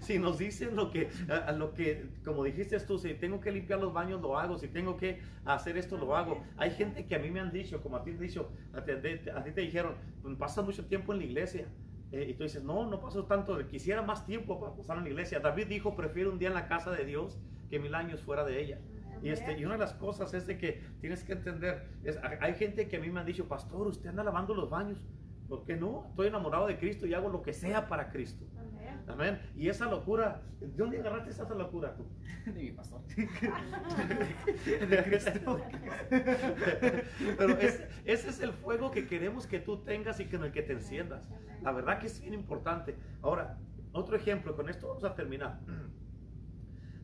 Si nos dicen lo que, a- a lo que, como dijiste tú, si tengo que limpiar los baños, lo hago. Si tengo que hacer esto, lo hago. Hay gente que a mí me han dicho, como a ti te dicho, a ti, a ti te dijeron, "Pues, pasas mucho tiempo en la iglesia. Eh, y tú dices, no, no paso tanto, quisiera más tiempo para pasar en la iglesia. David dijo, prefiero un día en la casa de Dios que mil años fuera de ella. Y, este, y una de las cosas es de que tienes que entender, es, hay gente que a mí me han dicho, pastor, usted anda lavando los baños. ¿Por qué no? Estoy enamorado de Cristo y hago lo que sea para Cristo. Amén. Amén. Y esa locura, ¿de dónde agarraste esa locura tú? De mi pastor. Pero ese, ese es el fuego que queremos que tú tengas y que en el que te enciendas. La verdad que es bien importante. Ahora, otro ejemplo, con esto vamos a terminar.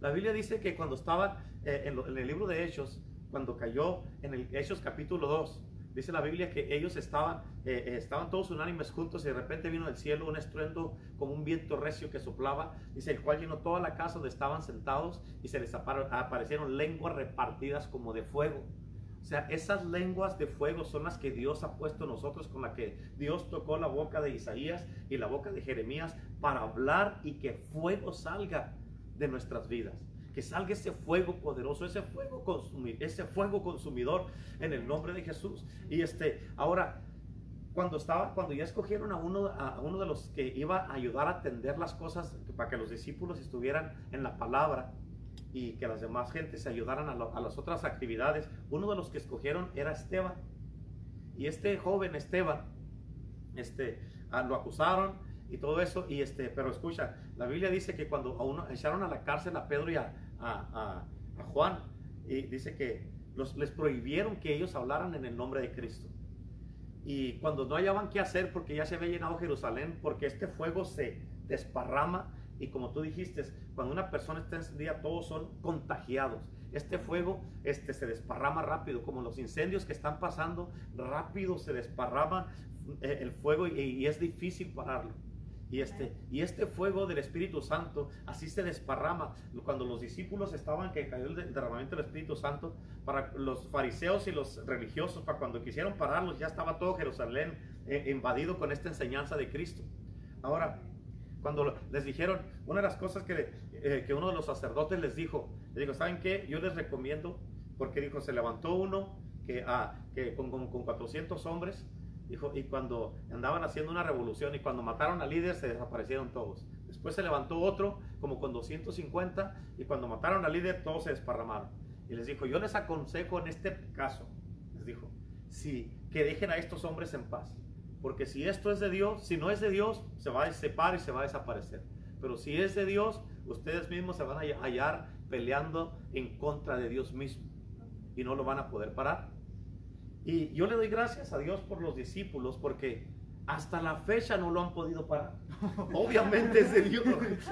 La Biblia dice que cuando estaba eh, en, el libro de Hechos, cuando cayó en el Hechos capítulo 2, dice la Biblia que ellos estaban, eh, eh, estaban todos unánimes juntos y de repente vino del cielo un estruendo como un viento recio que soplaba, dice el cual llenó toda la casa donde estaban sentados y se les apar- aparecieron lenguas repartidas como de fuego. O sea, esas lenguas de fuego son las que Dios ha puesto nosotros, con la que Dios tocó la boca de Isaías y la boca de Jeremías para hablar y que fuego salga de nuestras vidas. Que salga ese fuego poderoso, ese fuego, consumi- ese fuego consumidor en el nombre de Jesús. Y este, ahora, cuando estaba, cuando ya escogieron a uno, a uno de los que iba a ayudar a atender las cosas para que los discípulos estuvieran en la palabra y que las demás gentes se ayudaran a, a las otras actividades, uno de los que escogieron era Esteban. Y este joven Esteban, este, ah, lo acusaron y todo eso, y este, pero escucha, la Biblia dice que cuando a uno echaron a la cárcel a Pedro y a, a- Juan, y dice que los, les prohibieron que ellos hablaran en el nombre de Cristo. Y cuando no hallaban qué hacer, porque ya se había llenado Jerusalén, porque este fuego se desparrama, y como tú dijiste, cuando una persona está encendida, todos son contagiados. Este fuego este, se desparrama rápido, como los incendios que están pasando, rápido se desparrama eh, el fuego y es difícil pararlo. Y este, y este fuego del Espíritu Santo así se desparrama. Cuando los discípulos estaban, que cayó el de- derramamiento del Espíritu Santo, para los fariseos y los religiosos, para cuando quisieron pararlos, ya estaba todo Jerusalén eh, invadido con esta enseñanza de Cristo. Ahora, cuando les dijeron, una de las cosas que, eh, que uno de los sacerdotes les dijo, le dijo, ¿saben qué? Yo les recomiendo, porque dijo, se levantó uno que, ah, que con, con, con 400 hombres, dijo, y cuando andaban haciendo una revolución y cuando mataron al líder se desaparecieron todos. Después se levantó otro como con 250 y cuando mataron al líder todos se desparramaron. Y les dijo, yo les aconsejo en este caso, les dijo, si, que dejen a estos hombres en paz. Porque si esto es de Dios, si no es de Dios, se va a separar y se va a desaparecer. Pero si es de Dios, ustedes mismos se van a hallar peleando en contra de Dios mismo. Y no lo van a poder parar. Y yo le doy gracias a Dios por los discípulos porque hasta la fecha no lo han podido parar. Obviamente es de Dios,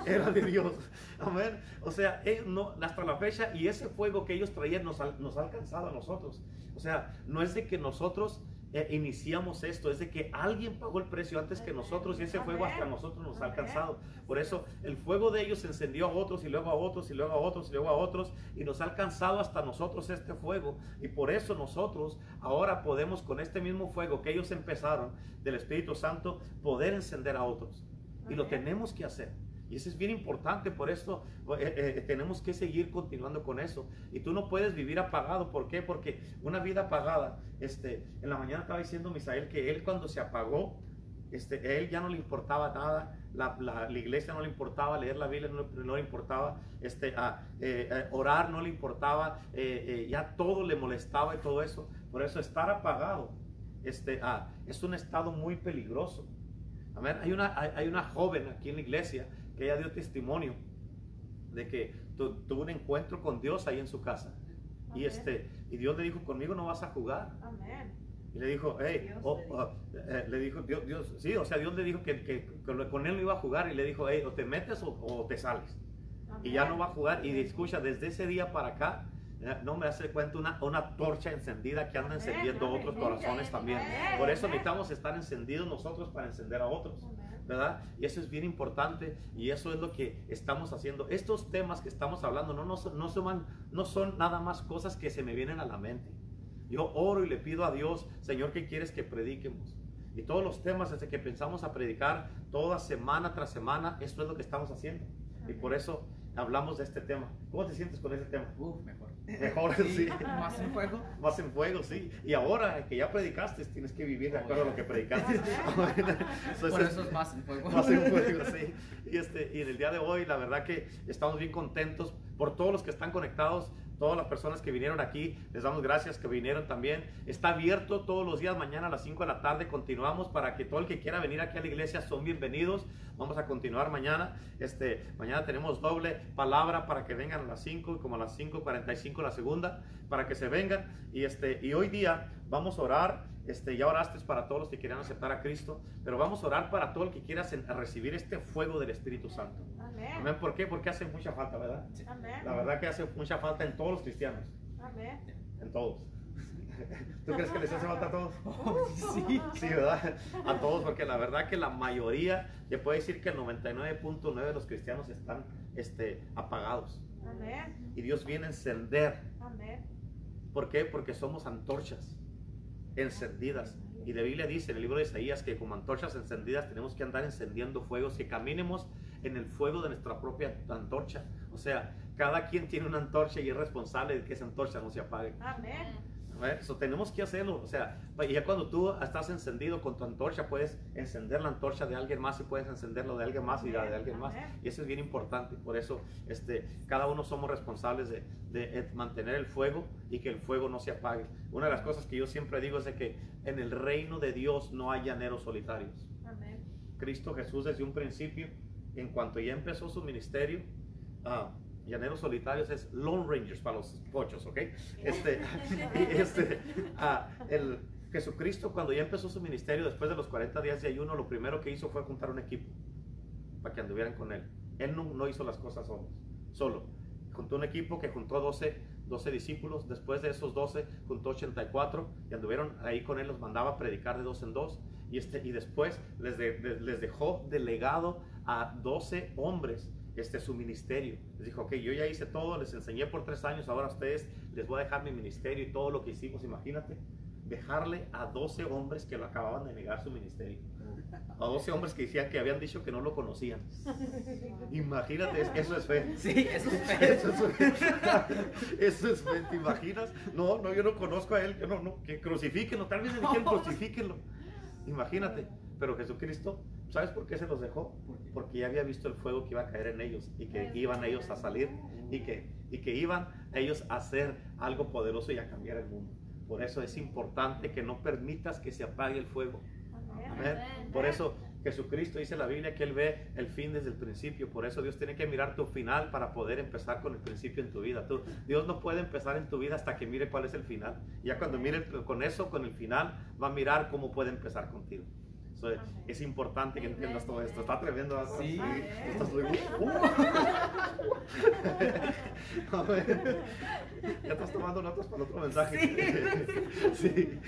era de Dios. Amén. O sea, ellos no, hasta la fecha y ese fuego que ellos traían nos ha, nos ha alcanzado a nosotros. O sea, no es de que nosotros eh, iniciamos esto, es de que alguien pagó el precio antes que nosotros y ese fuego hasta nosotros nos ha alcanzado. Por eso el fuego de ellos se encendió a otros y luego a otros y luego a otros y luego a otros y nos ha alcanzado hasta nosotros este fuego. Y por eso nosotros ahora podemos con este mismo fuego que ellos empezaron del Espíritu Santo poder encender a otros. Y lo tenemos que hacer. Y eso es bien importante, por eso eh, eh, tenemos que seguir continuando con eso. Y tú no puedes vivir apagado, ¿por qué? Porque una vida apagada, este, en la mañana estaba diciendo Misael que él cuando se apagó, este, él ya no le importaba nada, la, la- iglesia no le importaba, leer la Biblia no, no le importaba, este, a, eh, eh, orar no le importaba, eh, eh, ya todo le molestaba y todo eso. Por eso estar apagado este, ah, es un estado muy peligroso. Amén. Hay una, hay una joven aquí en la iglesia que ella dio testimonio de que tu- tuvo un encuentro con Dios ahí en su casa. Y, Amén. este, y Dios le dijo, conmigo no vas a jugar. Amén. Y le dijo, hey, oh, le dijo. oh, eh, le dijo, Dios, Dios, sí, o sea, Dios le dijo que, que- que con él no iba a jugar y le dijo, hey, o te metes o, o te sales. Y ya no va a jugar. Y escucha, desde ese día para acá, eh, no me hace cuenta una, una torcha encendida que anda Amén, encendiendo amén, otros amén, corazones también. amén, Por eso amén. necesitamos estar encendidos nosotros para encender a otros. ¿Verdad? Y eso es bien importante y eso es lo que estamos haciendo. Estos temas que estamos hablando no, no, no, son, no son nada más cosas que se me vienen a la mente. Yo oro y le pido a Dios, Señor, ¿qué quieres que prediquemos? Y todos los temas desde que pensamos a predicar, toda semana tras semana, esto es lo que estamos haciendo. Y por eso hablamos de este tema. ¿Cómo te sientes con ese tema? Uf, mejor. Mejor, sí. Más en juego. Más en fuego, sí. Y ahora que ya predicaste, tienes que vivir de acuerdo a lo que predicaste. Por es- eso es más en juego. más en fuego, sí. Y, este, y en el día de hoy, la verdad que estamos bien contentos por todos los que están conectados, todas las personas que vinieron aquí, les damos gracias que vinieron también. Está abierto todos los días, mañana a las 5 de la tarde continuamos para que todo el que quiera venir aquí a la iglesia son bienvenidos. Vamos a continuar mañana. Este, mañana tenemos doble palabra para que vengan a las 5 y como a las 5.45 la segunda, para que se vengan. Y, este, y hoy día vamos a orar. Este, ya oraste para todos los que quieran aceptar a Cristo, pero vamos a orar para todo el que quiera recibir este fuego del Espíritu Santo. Amén. Amén. ¿Por qué? Porque hace mucha falta, ¿verdad? Amén. La verdad que hace mucha falta en todos los cristianos, Amén. en todos. ¿Tú crees que les hace falta a todos? Sí. Sí, ¿verdad? A todos, porque la verdad que la mayoría, te puede decir que el 99.9 de los cristianos están este, apagados. Amén. Y Dios viene a encender. Amén. ¿Por qué? Porque somos antorchas encendidas. Y la Biblia dice en el libro de Isaías que como antorchas encendidas tenemos que andar encendiendo fuegos, que caminemos en el fuego de nuestra propia antorcha. O sea, cada quien tiene una antorcha y es responsable de que esa antorcha no se apague. Amén. Eso tenemos que hacerlo. O sea, y ya cuando tú estás encendido con tu antorcha, puedes encender la antorcha de alguien más y puedes encenderlo de alguien más y la de alguien más. Y eso es bien importante. Por eso, este, cada uno somos responsables de, de, eh, mantener el fuego y que el fuego no se apague. Una de las cosas que yo siempre digo es de que en el reino de Dios no hay llaneros solitarios. Amén. Cristo Jesús desde un principio, en cuanto ya empezó su ministerio, ah, llaneros solitarios es Lone Rangers para los pochos, ¿ok? Este, este, ah, el Jesucristo cuando ya empezó su ministerio, después de los 40 días de ayuno, lo primero que hizo fue juntar un equipo para que anduvieran con él. Él no, no hizo las cosas solos, solo. Juntó un equipo que juntó 12, 12 discípulos. Después de esos 12, juntó 84 y anduvieron ahí con él, los mandaba a predicar de dos en dos. Y, este, y después les, de- les dejó delegado a 12 hombres este, su ministerio. Les dijo, ok, yo ya hice todo, les enseñé por tres años, ahora a ustedes les voy a dejar mi ministerio y todo lo que hicimos, imagínate. Dejarle a 12 hombres que lo acababan de negar su ministerio. A 12 hombres que decían que habían dicho que no lo conocían. Imagínate, es- eso es fe. Sí, eso es fe. Eso es fe. Eso es fe, ¿te imaginas? No, no, yo no conozco a él, no, no, que crucifíquenlo, tal vez le dijeron crucifíquenlo. Imagínate, pero Jesucristo, ¿sabes por qué se los dejó? Porque ya había visto el fuego que iba a caer en ellos y que iban ellos a salir y que, y que iban ellos a hacer algo poderoso y a cambiar el mundo. Por eso es importante que no permitas que se apague el fuego. Amén. Por eso Jesucristo dice en la Biblia que Él ve el fin desde el principio. Por eso Dios tiene que mirar tu final para poder empezar con el principio en tu vida. Tú- Dios no puede empezar en tu vida hasta que mire cuál es el final. Ya cuando mire con eso, con el final, va a mirar cómo puede empezar contigo. So, es importante que entiendas todo esto. Está tremendo. ¿verdad? Sí. Estás ¡Uh! A ver. Ya estás tomando notas para el otro mensaje. Sí.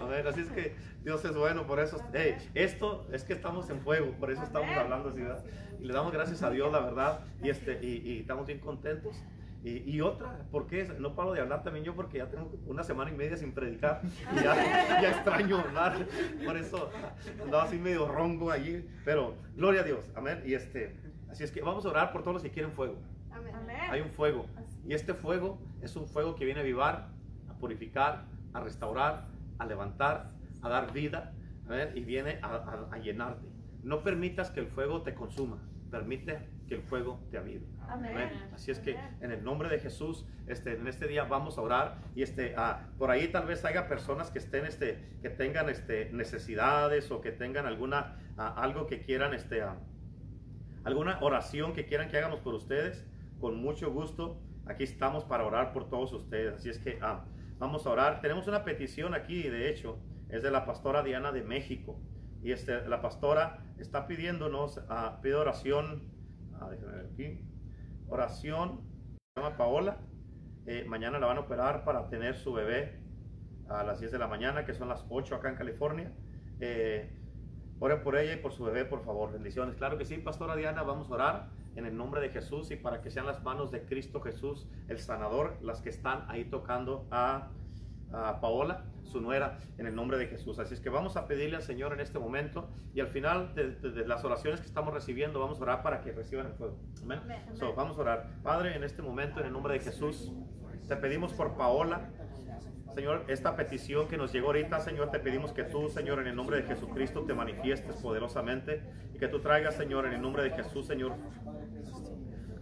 A ver, así es que Dios es bueno, por eso. hey, esto es que estamos en fuego, por eso estamos hablando así, ¿verdad? Y le damos gracias a Dios, la verdad, y, este, y, y estamos bien contentos. Y, y otra, ¿por qué? No paro de hablar también yo porque ya tengo una semana y media sin predicar. Y ya, ya extraño hablar. Por eso andaba así medio ronco allí. Pero gloria a Dios. Amén. Y este, así es que vamos a orar por todos los que quieren fuego. Amén. Hay un fuego. Y este fuego es un fuego que viene a avivar, a purificar, a restaurar, a levantar, a dar vida. amén, Y viene a, a- a llenarte. No permitas que el fuego te consuma. Permite que el fuego te avive. Amén. Así es que en el nombre de Jesús, este, en este día vamos a orar y este, ah, por ahí tal vez haya personas que estén, este, que tengan este, necesidades o que tengan alguna, ah, algo que quieran, este, ah, alguna oración que quieran que hagamos por ustedes. Con mucho gusto, aquí estamos para orar por todos ustedes. Así es que ah, vamos a orar. Tenemos una petición aquí, de hecho, es de la pastora Diana de México. Y este, la pastora está pidiéndonos, ah, pide oración, ah, déjenme ver aquí, oración, se llama Paola. Eh, mañana la van a operar para tener su bebé a las 10 de la mañana, que son las 8 acá en California. Eh, por ella y por su bebé, por favor. Bendiciones. Claro que sí, Pastora Diana, vamos a orar en el nombre de Jesús y para que sean las manos de Cristo Jesús, el sanador, las que están ahí tocando a, a Paola, su nuera, en el nombre de Jesús. Así es que vamos a pedirle al Señor en este momento y al final de, de- de las oraciones que estamos recibiendo, vamos a orar para que reciban el fuego. Amén. So, vamos a orar. Padre, en este momento, en el nombre de Jesús, te pedimos por Paola. Señor, esta petición que nos llegó ahorita, Señor, te pedimos que tú, Señor, en el nombre de Jesucristo, te manifiestes poderosamente y que tú traigas, Señor, en el nombre de Jesús, Señor,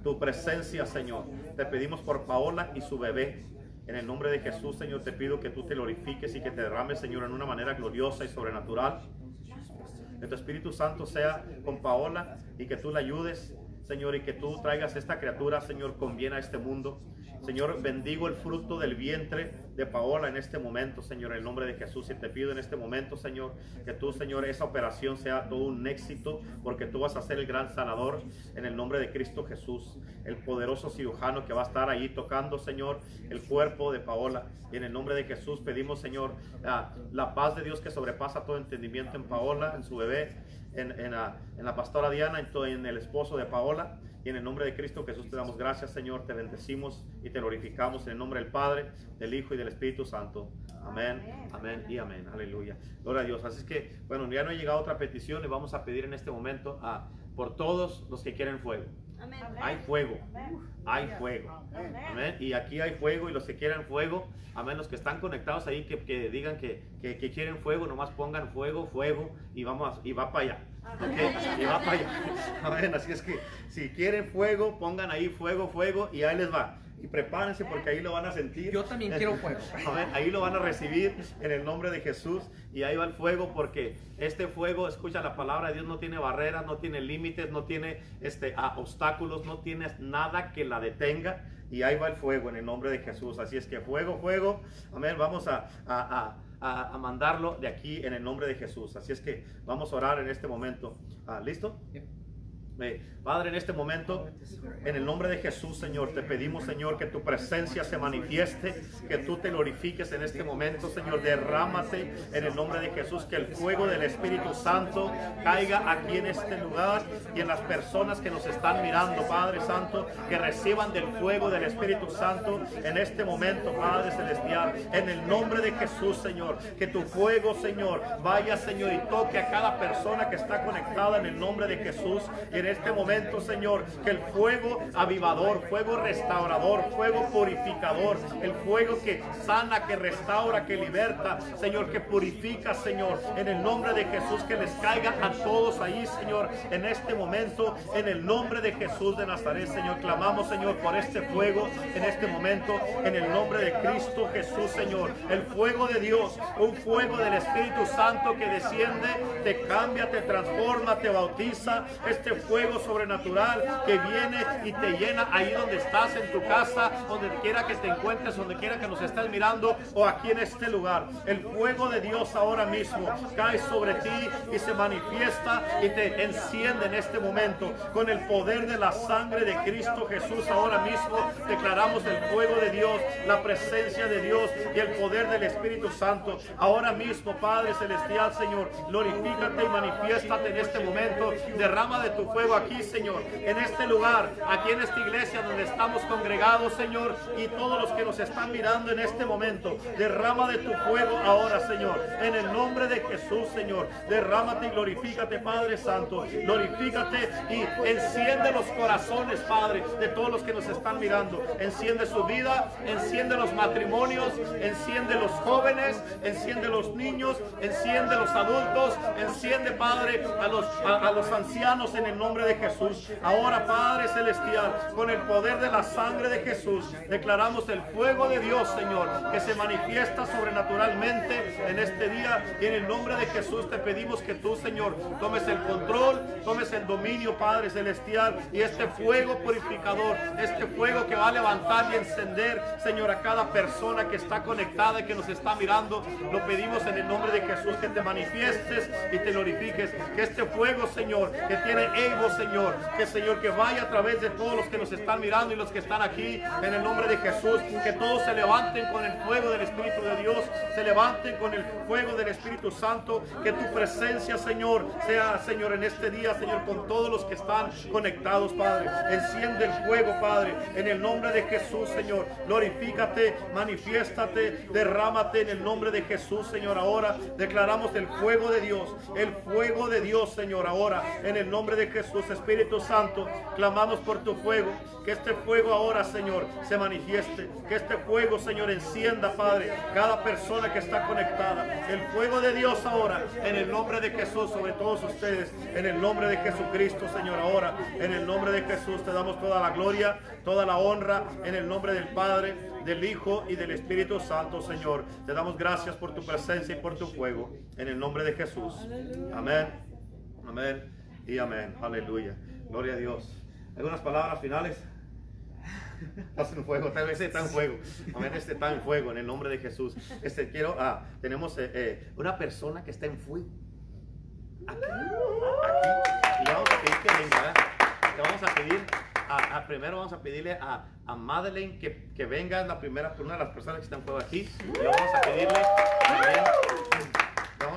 tu presencia, Señor. Te pedimos por Paola y su bebé. En el nombre de Jesús, Señor, te pido que tú te glorifiques y que te derrames, Señor, en una manera gloriosa y sobrenatural. Que tu Espíritu Santo sea con Paola y que tú la ayudes, Señor, y que tú traigas esta criatura, Señor, con bien a este mundo. Señor, bendigo el fruto del vientre de Paola en este momento, Señor, en el nombre de Jesús. Y te pido en este momento, Señor, que tú, Señor, esa operación sea todo un éxito, porque tú vas a ser el gran sanador en el nombre de Cristo Jesús, el poderoso cirujano que va a estar ahí tocando, Señor, el cuerpo de Paola. Y en el nombre de Jesús pedimos, Señor, la, paz de Dios que sobrepasa todo entendimiento en Paola, en su bebé, en, la, pastora Diana, en, en el esposo de Paola. Y en el nombre de Cristo Jesús te damos gracias, Señor, te bendecimos y te glorificamos en el nombre del Padre, del Hijo y del Espíritu Santo. Amén, amén y amén. Aleluya. Gloria a Dios. Así es que, bueno, ya no ha llegado otra petición y vamos a pedir en este momento a, por todos los que quieren fuego. Amén. Hay fuego, Amén. hay fuego. Amén. Y aquí hay fuego y los que quieran fuego, amén, los que están conectados ahí que, que digan que, que, que quieren fuego, nomás pongan fuego, fuego y vamos y va para allá. ¿Ok? Y va para allá. Amén. Así es que si quieren fuego, pongan ahí fuego, fuego y ahí les va. Y prepárense porque ahí lo van a sentir. Yo también quiero fuego. Amén. Ahí lo van a recibir en el nombre de Jesús. Y ahí va el fuego porque este fuego, escucha la palabra de Dios, no tiene barreras, no tiene límites, no tiene este, obstáculos, no tienes nada que la detenga. Y ahí va el fuego en el nombre de Jesús. Así es que fuego, fuego. Amén. Vamos a, a- a- a- mandarlo de aquí en el nombre de Jesús. Así es que vamos a orar en este momento. Ah, ¿Listo? Padre, en este momento, en el nombre de Jesús, Señor, te pedimos, Señor, que tu presencia se manifieste, que tú te glorifiques en este momento, Señor. Derrámate en el nombre de Jesús, que el fuego del Espíritu Santo caiga aquí en este lugar y en las personas que nos están mirando, Padre Santo, que reciban del fuego del Espíritu Santo en este momento, Padre Celestial. En el nombre de Jesús, Señor, que tu fuego, Señor, vaya, Señor, y toque a cada persona que está conectada en el nombre de Jesús. Este momento, Señor, que el fuego avivador, fuego restaurador, fuego purificador, el fuego que sana, que restaura, que liberta, Señor, que purifica, Señor, en el nombre de Jesús, que les caiga a todos ahí, Señor, en este momento, en el nombre de Jesús de Nazaret, Señor, clamamos, Señor, por este fuego en este momento, en el nombre de Cristo Jesús, Señor, el fuego de Dios, un fuego del Espíritu Santo que desciende, te cambia, te transforma, te bautiza, este fuego sobrenatural que viene y te llena ahí donde estás, en tu casa, donde quiera que te encuentres, donde quiera que nos estés mirando o aquí en este lugar. El fuego de Dios ahora mismo cae sobre ti y se manifiesta y te enciende en este momento con el poder de la sangre de Cristo Jesús. Ahora mismo declaramos el fuego de Dios, la presencia de Dios y el poder del Espíritu Santo. Ahora mismo, Padre Celestial, Señor, glorifícate y manifiéstate en este momento. Derrama de tu fuego aquí, Señor, en este lugar, aquí en esta iglesia donde estamos congregados, Señor, y todos los que nos están mirando en este momento. Derrama de tu fuego ahora, Señor, en el nombre de Jesús, Señor. Derrámate y glorifícate, Padre Santo. Glorifícate y enciende los corazones, Padre, de todos los que nos están mirando. Enciende su vida, enciende los matrimonios, enciende los jóvenes, enciende los niños, enciende los adultos, enciende, Padre, a los, a los ancianos en el nombre de Jesús. Ahora, Padre Celestial, con el poder de la sangre de Jesús, declaramos el fuego de Dios, Señor, que se manifiesta sobrenaturalmente en este día. Y en el nombre de Jesús te pedimos que tú, Señor, tomes el control, tomes el dominio, Padre Celestial, y este fuego purificador, este fuego que va a levantar y encender, Señor, a cada persona que está conectada y que nos está mirando. Lo pedimos en el nombre de Jesús que te manifiestes y te glorifiques. Que este fuego, Señor, que tiene Señor, que Señor, que vaya a través de todos los que nos están mirando y los que están aquí, en el nombre de Jesús, que todos se levanten con el fuego del Espíritu de Dios, se levanten con el fuego del Espíritu Santo, que tu presencia, Señor, sea, Señor, en este día, Señor, con todos los que están conectados, Padre. Enciende el fuego, Padre, en el nombre de Jesús, Señor. Glorifícate, manifiéstate, derrámate en el nombre de Jesús, Señor. Ahora declaramos el fuego de Dios, el fuego de Dios, Señor, ahora, en el nombre de Jesús. Jesús, Espíritu Santo, clamamos por tu fuego. Que este fuego ahora, Señor, se manifieste. Que este fuego, Señor, encienda, Padre, cada persona que está conectada. El fuego de Dios ahora, en el nombre de Jesús, sobre todos ustedes. En el nombre de Jesucristo, Señor, ahora. En el nombre de Jesús te damos toda la gloria, toda la honra. En el nombre del Padre, del Hijo y del Espíritu Santo, Señor. Te damos gracias por tu presencia y por tu fuego. En el nombre de Jesús. Amén. Amén y amén. Aleluya. Gloria a Dios. ¿Algunas palabras finales? Estás en fuego, tal vez está en fuego. Amén, este está en fuego en el nombre de Jesús. Este quiero, ah, tenemos eh, eh, una persona que está en fuego. Aquí, aquí. Y vamos a pedir que venga. ¿eh? Le vamos a pedir, a, a- primero vamos a pedirle a, a Madeleine que, que venga, la primera, una de las personas que está en fuego aquí. Y vamos a pedirle le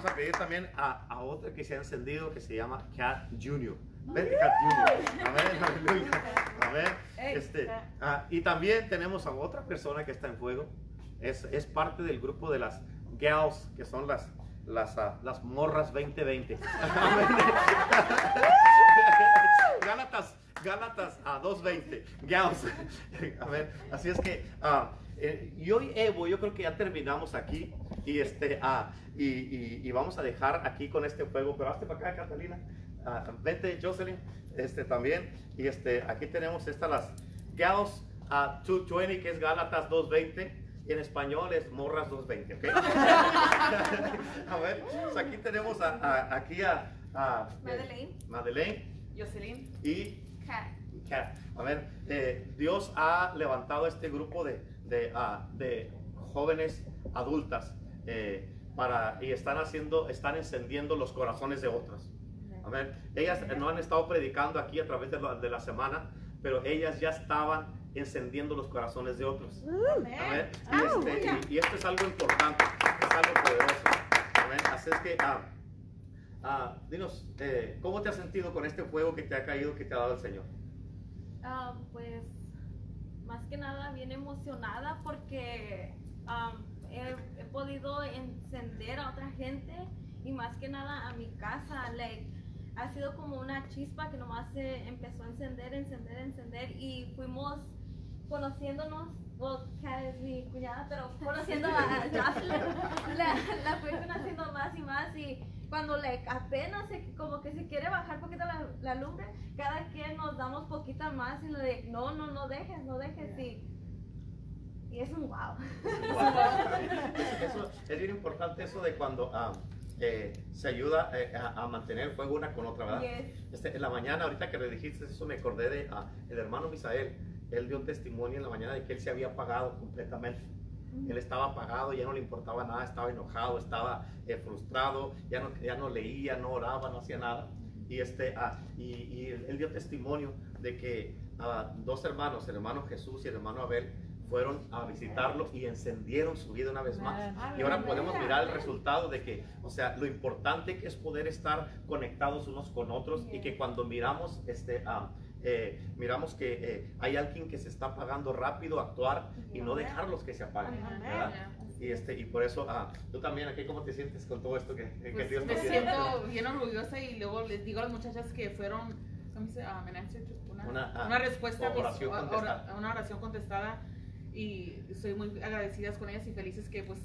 vamos a pedir también a, a otra que se ha encendido que se llama Cat Junior. Vente, Cat Junior. Amén, aleluya. Amén. Este, ah, y también tenemos a otra persona que está en fuego. Es, es parte del grupo de las gals, que son las, las, ah, las morras 2020. Amén. Gálatas, Gálatas a 2.20. Gals. Amén. Así es que, ah, eh, y hoy Evo, yo creo que ya terminamos aquí. Y, este, ah, y, y- y vamos a dejar aquí con este fuego. Pero hazte para acá, Catalina. Ah, vente, Jocelyn. Este también. Y este, aquí tenemos estas las Gals a 220, que es Gálatas 2.20. Y en español es Morras 2.20, ¿ok? a ver, pues aquí tenemos a, a- aquí a, a- Madeleine. Madeleine Jocelyn. y Kat. Kat. A ver, eh, Dios ha levantado este grupo de, de, ah, de jóvenes adultas eh, para, y están haciendo, están encendiendo los corazones de otras. Amén. Ellas no han estado predicando aquí a través de la, de la semana, pero ellas ya estaban encendiendo los corazones de otros. Amén. Y, este, y- y esto es algo importante, es algo poderoso. Amén. Así es que, ah, ah, dinos, eh, ¿cómo te has sentido con este fuego que te ha caído, que te ha dado el Señor? Ah, pues más que nada bien emocionada porque am, he, he podido encender a otra gente y más que nada a mi casa. Like, ha sido como una chispa que nomás se empezó a encender, encender, encender y fuimos conociéndonos. Kat es mi cuñada, pero conociendo a la, la fui conociendo más y más y cuando le apenas se- como que se quiere bajar poquito la, la lumbre, cada quien nos damos poquita más y le de no, no, no dejes, no dejes y, y es un wow. Eso, es bien importante eso de cuando ah, eh, se ayuda eh, a, a mantener el fuego una con otra, ¿verdad? Yes. Este, en la mañana, ahorita que le dijiste eso, me acordé de ah, el hermano Misael. Él dio testimonio en la mañana de que él se había apagado completamente. Él estaba apagado, ya no le importaba nada, estaba enojado, estaba eh, frustrado, ya no, ya no leía, no oraba, no hacía nada. Y, este, ah, y, y él él dio testimonio de que ah, dos hermanos, el hermano Jesús y el hermano Abel, fueron a visitarlo y encendieron su vida una vez más. Y ahora podemos mirar el resultado de que, o sea, lo importante que es poder estar conectados unos con otros y que cuando miramos, este, ah, eh, miramos que eh, hay alguien que se está apagando rápido, actuar y no dejarlos que se apaguen, ¿verdad? Y, este, y por eso, ah, tú también, aquí, ¿cómo te sientes con todo esto que, que Pues Dios me siento bien orgullosa y luego les digo a las muchachas que fueron una, Una, ah, una respuesta mis- oración contestada. una oración contestada y estoy muy agradecidas con ellas y felices que pues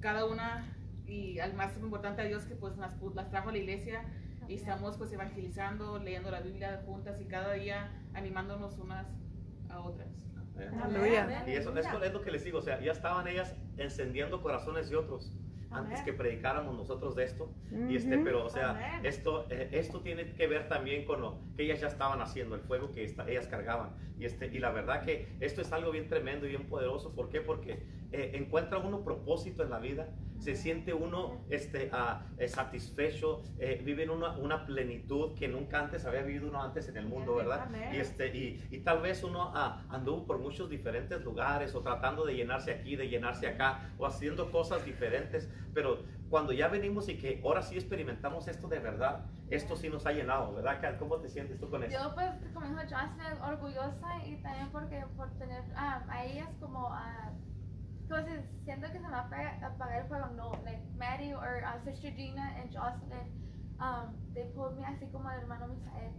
cada una y al más importante a Dios que pues las, las trajo a la iglesia y estamos pues evangelizando, leyendo la Biblia juntas y cada día animándonos unas a otras. ¿Eh? Aleluya. Y eso, eso es lo que les digo, o sea, ya estaban ellas encendiendo corazones de otros antes que predicáramos nosotros de esto. Y este, pero, o sea, esto, eh, esto tiene que ver también con lo que ellas ya estaban haciendo, el fuego que esta- ellas cargaban. Y, este, y la verdad que esto es algo bien tremendo y bien poderoso. ¿Por qué? Porque eh, encuentra uno propósito en la vida, se siente uno este, eh, satisfecho, eh, vive en una, una plenitud que nunca antes había vivido uno antes en el mundo, ¿verdad? Y, este, y, y tal vez uno ah, anduvo por muchos diferentes lugares o tratando de llenarse aquí, de llenarse acá o haciendo cosas diferentes, pero cuando ya venimos y que ahora sí experimentamos esto de verdad, esto sí nos ha llenado, ¿verdad? Kat? ¿Cómo te sientes tú con eso? Yo pues, como dijo Jocelyn, orgullosa y también porque por tener ah, a ellas como, ah, como si siento que se me va a apagar, el fuego, no, like Maddie or uh, Sister Gina and Jocelyn, um, they pulled me así como el hermano Misael,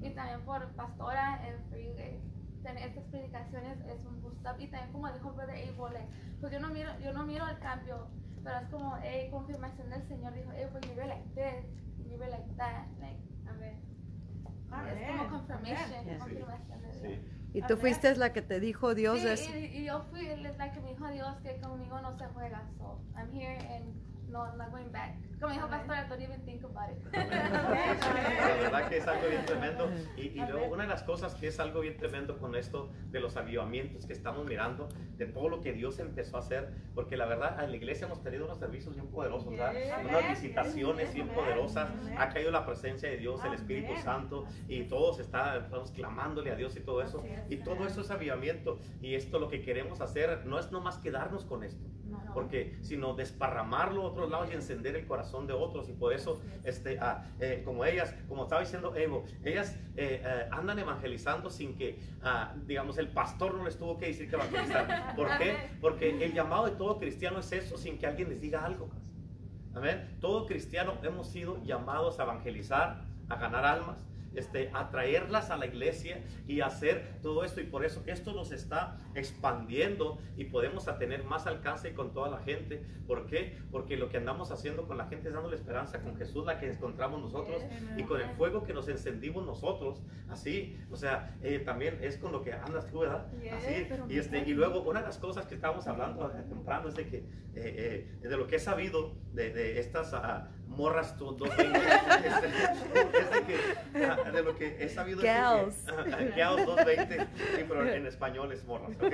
y también por Pastora en Freeway. Tener estas predicaciones es un boost up. Y también como dijo Brother Abel, like, pues yo no miro, yo no miro el cambio, pero es como, hey, confirmación del Señor. Dijo, hey, pues you were like this, you were like that, like, a ver, es como confirmation, confirmación de Dios. Sí. Y tú fuiste la que te dijo Dios Sí, eso. y, y yo fui la que me dijo Dios que conmigo no se juega, so I'm here and no, I'm not going back. Como dijo Pastora, don't even think about it. La verdad que es algo bien tremendo. Y, y luego una de las cosas que es algo bien tremendo con esto de los avivamientos que estamos mirando, de todo lo que Dios empezó a hacer, porque la verdad en la iglesia hemos tenido unos servicios bien poderosos, ¿verdad? unas visitaciones bien poderosas, ha caído la presencia de Dios, el Espíritu Santo, y todos está, estamos clamándole a Dios y todo eso. Y todo eso es avivamiento. Y esto lo que queremos hacer no es nomás quedarnos con esto porque sino desparramarlo a otros lados y encender el corazón de otros y por eso este ah, eh, como ellas como estaba diciendo Evo ellas eh, eh, andan evangelizando sin que ah, digamos el pastor no les tuvo que decir que evangelizar ¿por qué? porque el llamado de todo cristiano es eso sin que alguien les diga algo amén. Todo cristiano hemos sido llamados a evangelizar a ganar almas este, atraerlas a la iglesia y hacer todo esto. Y por eso esto nos está expandiendo y podemos a tener más alcance con toda la gente. ¿Por qué? Porque lo que andamos haciendo con la gente es dándole esperanza con Jesús, la que encontramos nosotros y con el fuego que nos encendimos nosotros. Así, o sea, eh, también es con lo que andas tú, ¿verdad? Así, y, este, y luego una de las cosas que estábamos hablando temprano es de que, eh, eh, de lo que he sabido de, de estas ah, morras to- 220, este, es de lo que he sabido de que- Gals. ah, Gals 220, sí, pero en español es morras, ¿ok?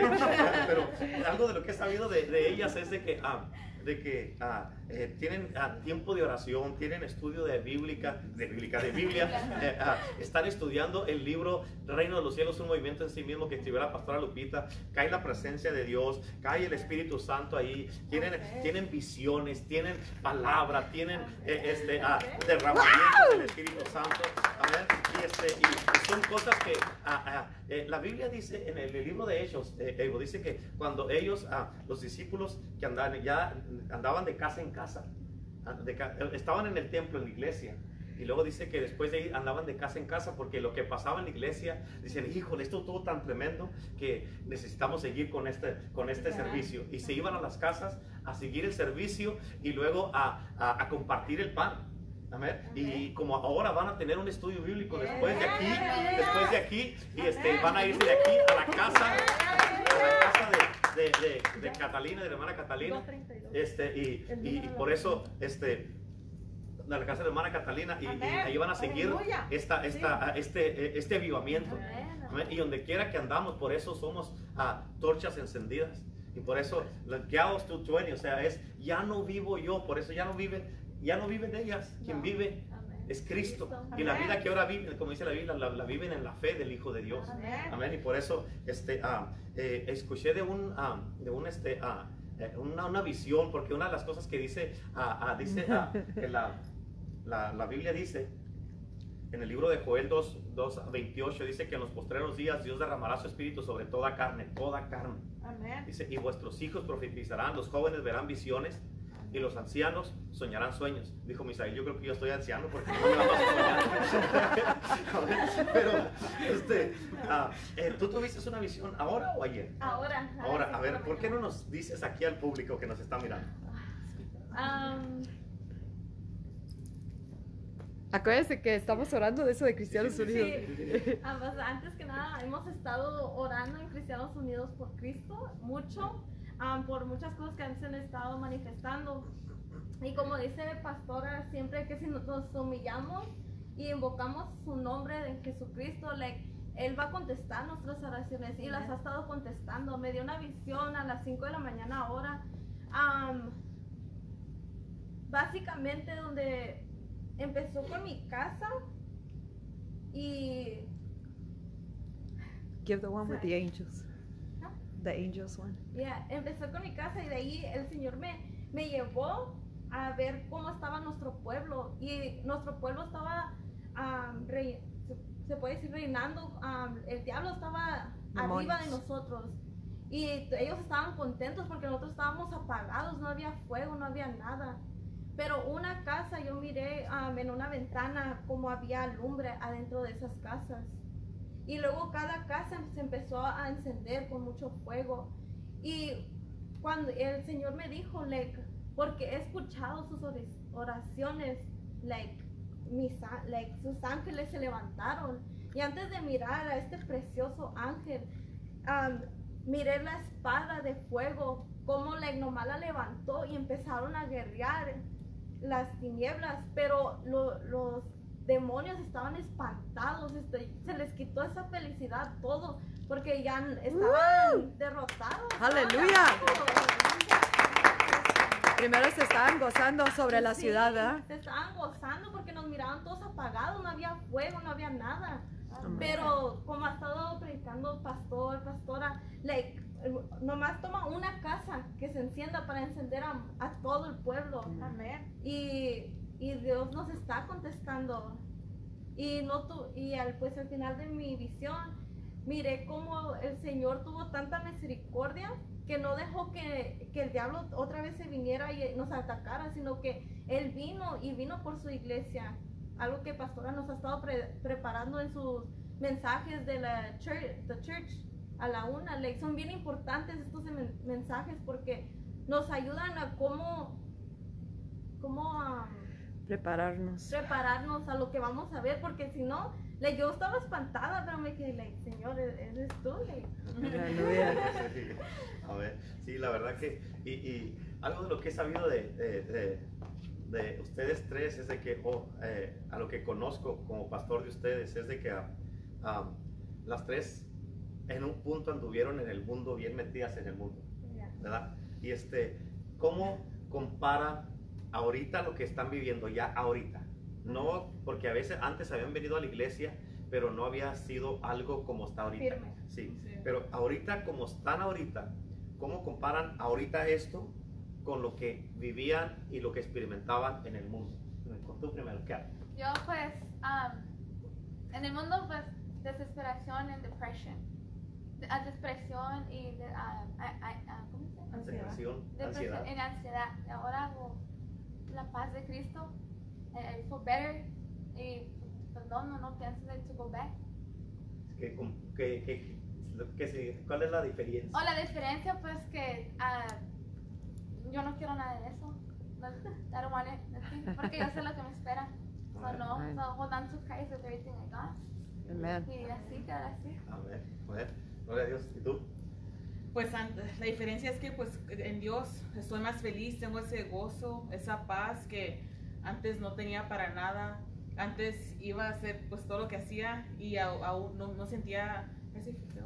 Pero algo de lo que he sabido de, de ellas es de que, ah, de que ah, eh, tienen ah, tiempo de oración, tienen estudio de bíblica, de bíblica, de Biblia, eh, ah, están estudiando el libro Reino de los Cielos, un movimiento en sí mismo que escribió la pastora Lupita, cae la presencia de Dios, cae el Espíritu Santo ahí, tienen, tienen visiones, tienen palabra, tienen eh, este, derramamiento del Espíritu Santo, amén, y, este, y- y son cosas que eh, la Biblia dice en el, el libro de Hechos, eh, Evo, dice que cuando ellos, ah, los discípulos que andaban, ya andaban de casa en casa, ah, de eh, estaban en el templo, en la iglesia, y luego dice que después de ahí andaban de casa en casa porque lo que pasaba en la iglesia, dicen, híjole, esto todo tan tremendo que necesitamos seguir con este, con este servicio. Y se iban a las casas a seguir el servicio y luego a, a- a compartir el pan. Amén. Y como ahora van a tener un estudio bíblico después de aquí, después de aquí, y este, van a irse de aquí a la casa, a la casa de, de, de- de Catalina, de la hermana Catalina. Este, y, y- y por eso, este, de la casa de la hermana Catalina, y, y ahí van a seguir esta, esta, este, eh, este avivamiento. Amén. Y donde quiera que andamos, por eso somos ah, torchas encendidas. Y por eso, los Gals 220, o sea, es ya no vivo yo, por eso ya no viven, ya no viven ellas. Quien No. vive es Cristo. Y la vida que ahora viven, como dice la Biblia, la, la viven en la fe del Hijo de Dios. Amén. Y por eso este, ah, eh, escuché de un, ah, de un este, ah, eh, una, una visión, porque una de las cosas que dice, dice que la, la, la Biblia dice en el libro de Joel 2, 2, 28, dice que en los postreros días Dios derramará su espíritu sobre toda carne, toda carne. Dice, y vuestros hijos profetizarán, los jóvenes verán visiones y los ancianos soñarán sueños. Dijo Misael, yo creo que yo estoy anciano porque no me vamos a soñar. Pero, este, ah, eh, ¿tú tuviste una visión ahora o ayer? Ahora. Ahora, a ver, ¿por qué no nos dices aquí al público que nos está mirando? Um, Acuérdense que estamos orando de eso de Cristianos Sí, sí. Unidos. Ah, pues, antes que nada, hemos estado orando en Cristianos Unidos por Cristo mucho, ah, por muchas cosas que han se han estado manifestando. Y como dice Pastora, siempre que si nos humillamos y invocamos su nombre de Jesucristo, like, Él va a contestar nuestras oraciones y las ha estado contestando. Me dio una visión a las 5 de la mañana ahora. am, básicamente donde empezó con mi casa y Give the one with the angels. The angels one. Ya, empezó con mi casa y de ahí el Señor me, me llevó a ver cómo estaba nuestro pueblo. Y nuestro pueblo estaba, am, rei- se, puede decir, reinando. am, el diablo estaba arriba de Demonios. nosotros. Y ellos estaban contentos porque nosotros estábamos apagados, no había fuego, no había nada. Pero una casa, yo miré am, en una ventana como había lumbre adentro de esas casas. Y luego cada casa se empezó a encender con mucho fuego. Y cuando el Señor me dijo, like, porque he escuchado sus oraciones, like, mis, like, sus ángeles se levantaron. Y antes de mirar a este precioso ángel, am, miré la espada de fuego, como la nomás la levantó y empezaron a guerrear las tinieblas, pero lo- los demonios estaban espantados, este, se les quitó esa felicidad todo, porque ya estaban derrotados. ¡Aleluya! Primero se estaban gozando sobre la Sí, ciudad, ¿verdad? Se estaban gozando porque nos miraban todos apagados, no había fuego, no había nada. Amén. Pero como ha estado predicando pastor, pastora, like, nomás toma una casa que se encienda para encender a, a todo el pueblo. Amén. Y, y Dios nos está contestando. Y, no tu- y al, pues al final de mi visión, miré cómo el Señor tuvo tanta misericordia que no dejó que, que el diablo otra vez se viniera y nos atacara, sino que Él vino y vino por su iglesia. Algo que Pastora nos ha estado pre- preparando en sus mensajes de la church, the church a la una. son bien importantes estos men- mensajes porque nos ayudan a cómo, cómo um, Prepararnos. prepararnos a lo que vamos a ver, porque si no, like, yo estaba espantada, pero me quedé, like, Señor, ¿e-, eres tú. like. A ver, sí, la verdad que, y, y algo de lo que he sabido de, de- de- de ustedes tres es de que, o eh, a lo que conozco como pastor de ustedes, es de que ah, ah, las tres en un punto anduvieron en el mundo, bien metidas en el mundo, ¿verdad? Y este, ¿cómo comparan ahorita lo que están viviendo ya ahorita? No, porque a veces antes habían venido a la iglesia, pero no había sido algo como está ahorita. Firme. Sí, Sí. pero ahorita como están ahorita, ¿cómo comparan ahorita esto con lo que vivían y lo que experimentaban en el mundo? Tú primero, ¿qué? Yo pues, am, en el mundo pues, desesperación y depresión. De- a depresión y de, ah, ah, ah, ah, ¿cómo se llama? Depresión, Depresión ansiedad. y ansiedad. Y ahora la paz de Cristo. I, I feel better. Y perdón, no, no pienso de to go back. ¿Qué- qué- qué- qué ¿Cuál es la diferencia? O la diferencia pues que ah, yo no quiero nada de eso. No, I don't want it, porque yo sé lo que me espera. So no, Amén. so hold on to Christ with everything I got. Amén. Y así, quedar así. A ver, a ver, gloria a Dios. ¿Y tú? Pues la diferencia es que pues en Dios estoy más feliz, tengo ese gozo, esa paz que antes no tenía para nada. Antes iba a hacer pues todo lo que hacía y aún no, no sentía ese fulfilled,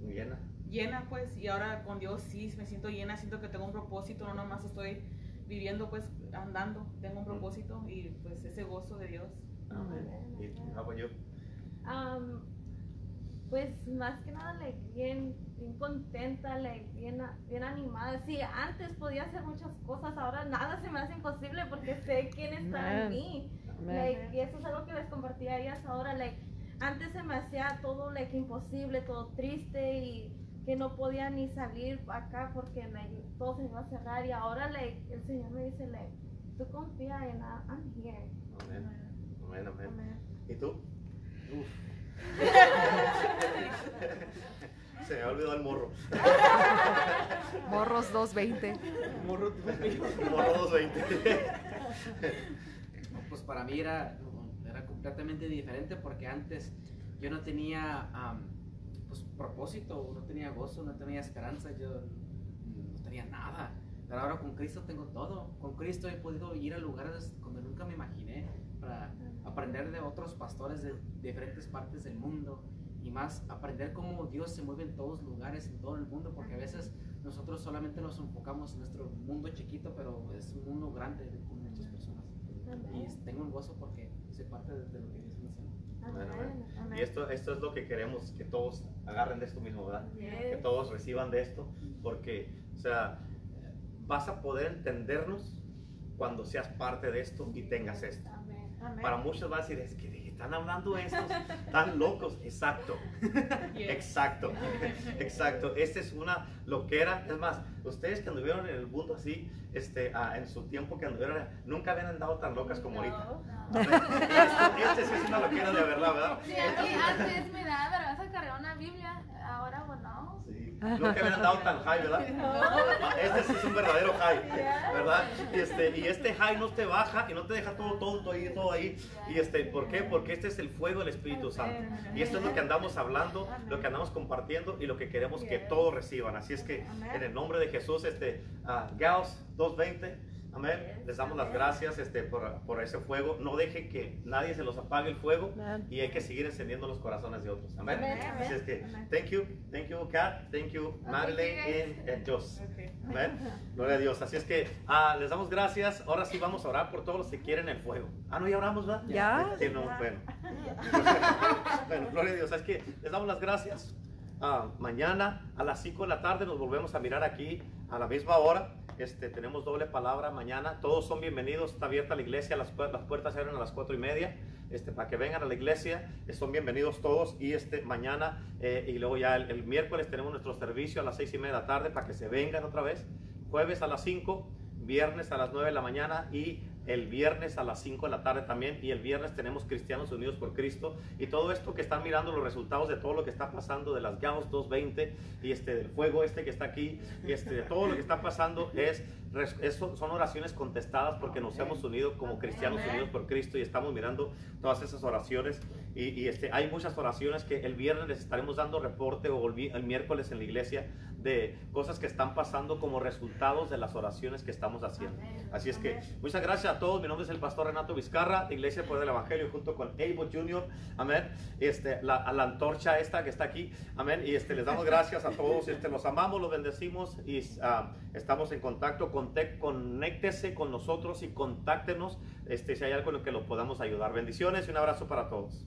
Muy llena. llena pues y ahora con Dios sí me siento llena, siento que tengo un propósito, no nomás estoy viviendo pues andando, tengo un propósito y pues ese gozo de Dios. Amén. ¿Y how about you? Am, pues más que nada, like, bien, bien contenta, like, bien, bien animada. Sí, antes podía hacer muchas cosas, ahora nada se me hace imposible porque sé quién está en mí. Like, y eso es algo que les compartí a ellas ahora. Like, antes se me hacía todo like, imposible, todo triste y que no podía ni salir acá porque like, todo se me iba a cerrar. Y ahora like, el Señor me dice, like, tú confía en I'm here. Amén. Amén, amén. Amén. ¿Y tú? Se me olvidó el morro. Morros 220. Morro, morro 220. No, pues para mí era, era completamente diferente porque antes yo no tenía am, pues, propósito, no tenía gozo, no tenía esperanza, yo no tenía nada. Pero ahora con Cristo tengo todo. Con Cristo he podido ir a lugares donde nunca me imaginé para aprender de otros pastores de diferentes partes del mundo y más aprender cómo Dios se mueve en todos lugares, en todo el mundo, porque a veces nosotros solamente nos enfocamos en nuestro mundo chiquito, pero es un mundo grande con muchas personas. Y tengo un gozo porque soy parte de, de lo que Dios me. Bueno, Amén. Amén. Y esto, esto es lo que queremos que todos agarren de esto mismo, ¿verdad? Que Yes. todos reciban de esto, porque, o sea, vas a poder entendernos cuando seas parte de esto y tengas esto. Amén. Amén. Para muchos va a decir, es que están hablando estos tan locos. Exacto. Yes. Exacto, exacto. Esta es una loquera. Es más, ustedes que anduvieron en el mundo así, este, ah, en su tiempo que anduvieron, nunca habían andado tan locas como ahorita. Este sí es una loquera de verdad, ¿verdad? Sí, a mí antes me daba vergüenza cargar una Biblia, ahora bueno. Sí. Nunca habían andado tan high, ¿verdad? Este sí es un verdadero high, ¿verdad? Y este, y este high no te baja y no te deja todo tonto ahí, todo ahí. Y este, ¿por qué? Porque este es el fuego del Espíritu Santo. Y esto es lo que andamos hablando, lo que andamos compartiendo y lo que queremos que todos reciban. Así es que en el nombre de Jesús, este, ah, Gauss 220. Amén. Les damos las gracias este, por, por ese fuego. No dejen que nadie se los apague el fuego Amén. y hay que seguir encendiendo los corazones de otros. Amén. Así es que, thank you, thank you, Kat, thank you, Madeline y and. Okay. Amén. Gloria a Dios. Así es que ah, les damos gracias. Ahora sí vamos a orar por todos los que quieren el fuego. Ah, no, ya oramos, ¿verdad? Ya. Sí, no, bueno. bueno, gloria a Dios. Es que les damos las gracias. Ah, mañana a las 5 de la tarde nos volvemos a mirar aquí a la misma hora. Este, tenemos doble palabra mañana. Todos son bienvenidos. Está abierta la iglesia. Las, las puertas se abren a las 4 y media. Este, para que vengan a la iglesia. eh, Son bienvenidos todos. Y este, mañana eh, y luego ya el, el miércoles tenemos nuestro servicio a las 6 y media de la tarde para que se vengan otra vez. Jueves a las 5. Viernes a las 9 de la mañana y el viernes a las 5 de la tarde también y el viernes tenemos Cristianos Unidos por Cristo y todo esto que están mirando los resultados de todo lo que está pasando de las GAOS 220 y este del fuego este que está aquí y este de todo lo que está pasando es, es- son oraciones contestadas porque nos hemos unido como Cristianos Unidos por Cristo y estamos mirando todas esas oraciones y, y, este hay muchas oraciones que el viernes les estaremos dando reporte o el miércoles en la iglesia de cosas que están pasando como resultados de las oraciones que estamos haciendo. Así es que muchas gracias a todos. Mi nombre es el pastor Renato Vizcarra, Iglesia Poder del Evangelio, junto con Abel Jr. Amén. Este, la antorcha esta que está aquí. Amén. Y este, les damos gracias a todos. Este, los amamos, los bendecimos y ah, estamos en contacto. Conte- conéctese con nosotros y contáctenos este, si hay algo en lo que lo podamos ayudar. Bendiciones y un abrazo para todos.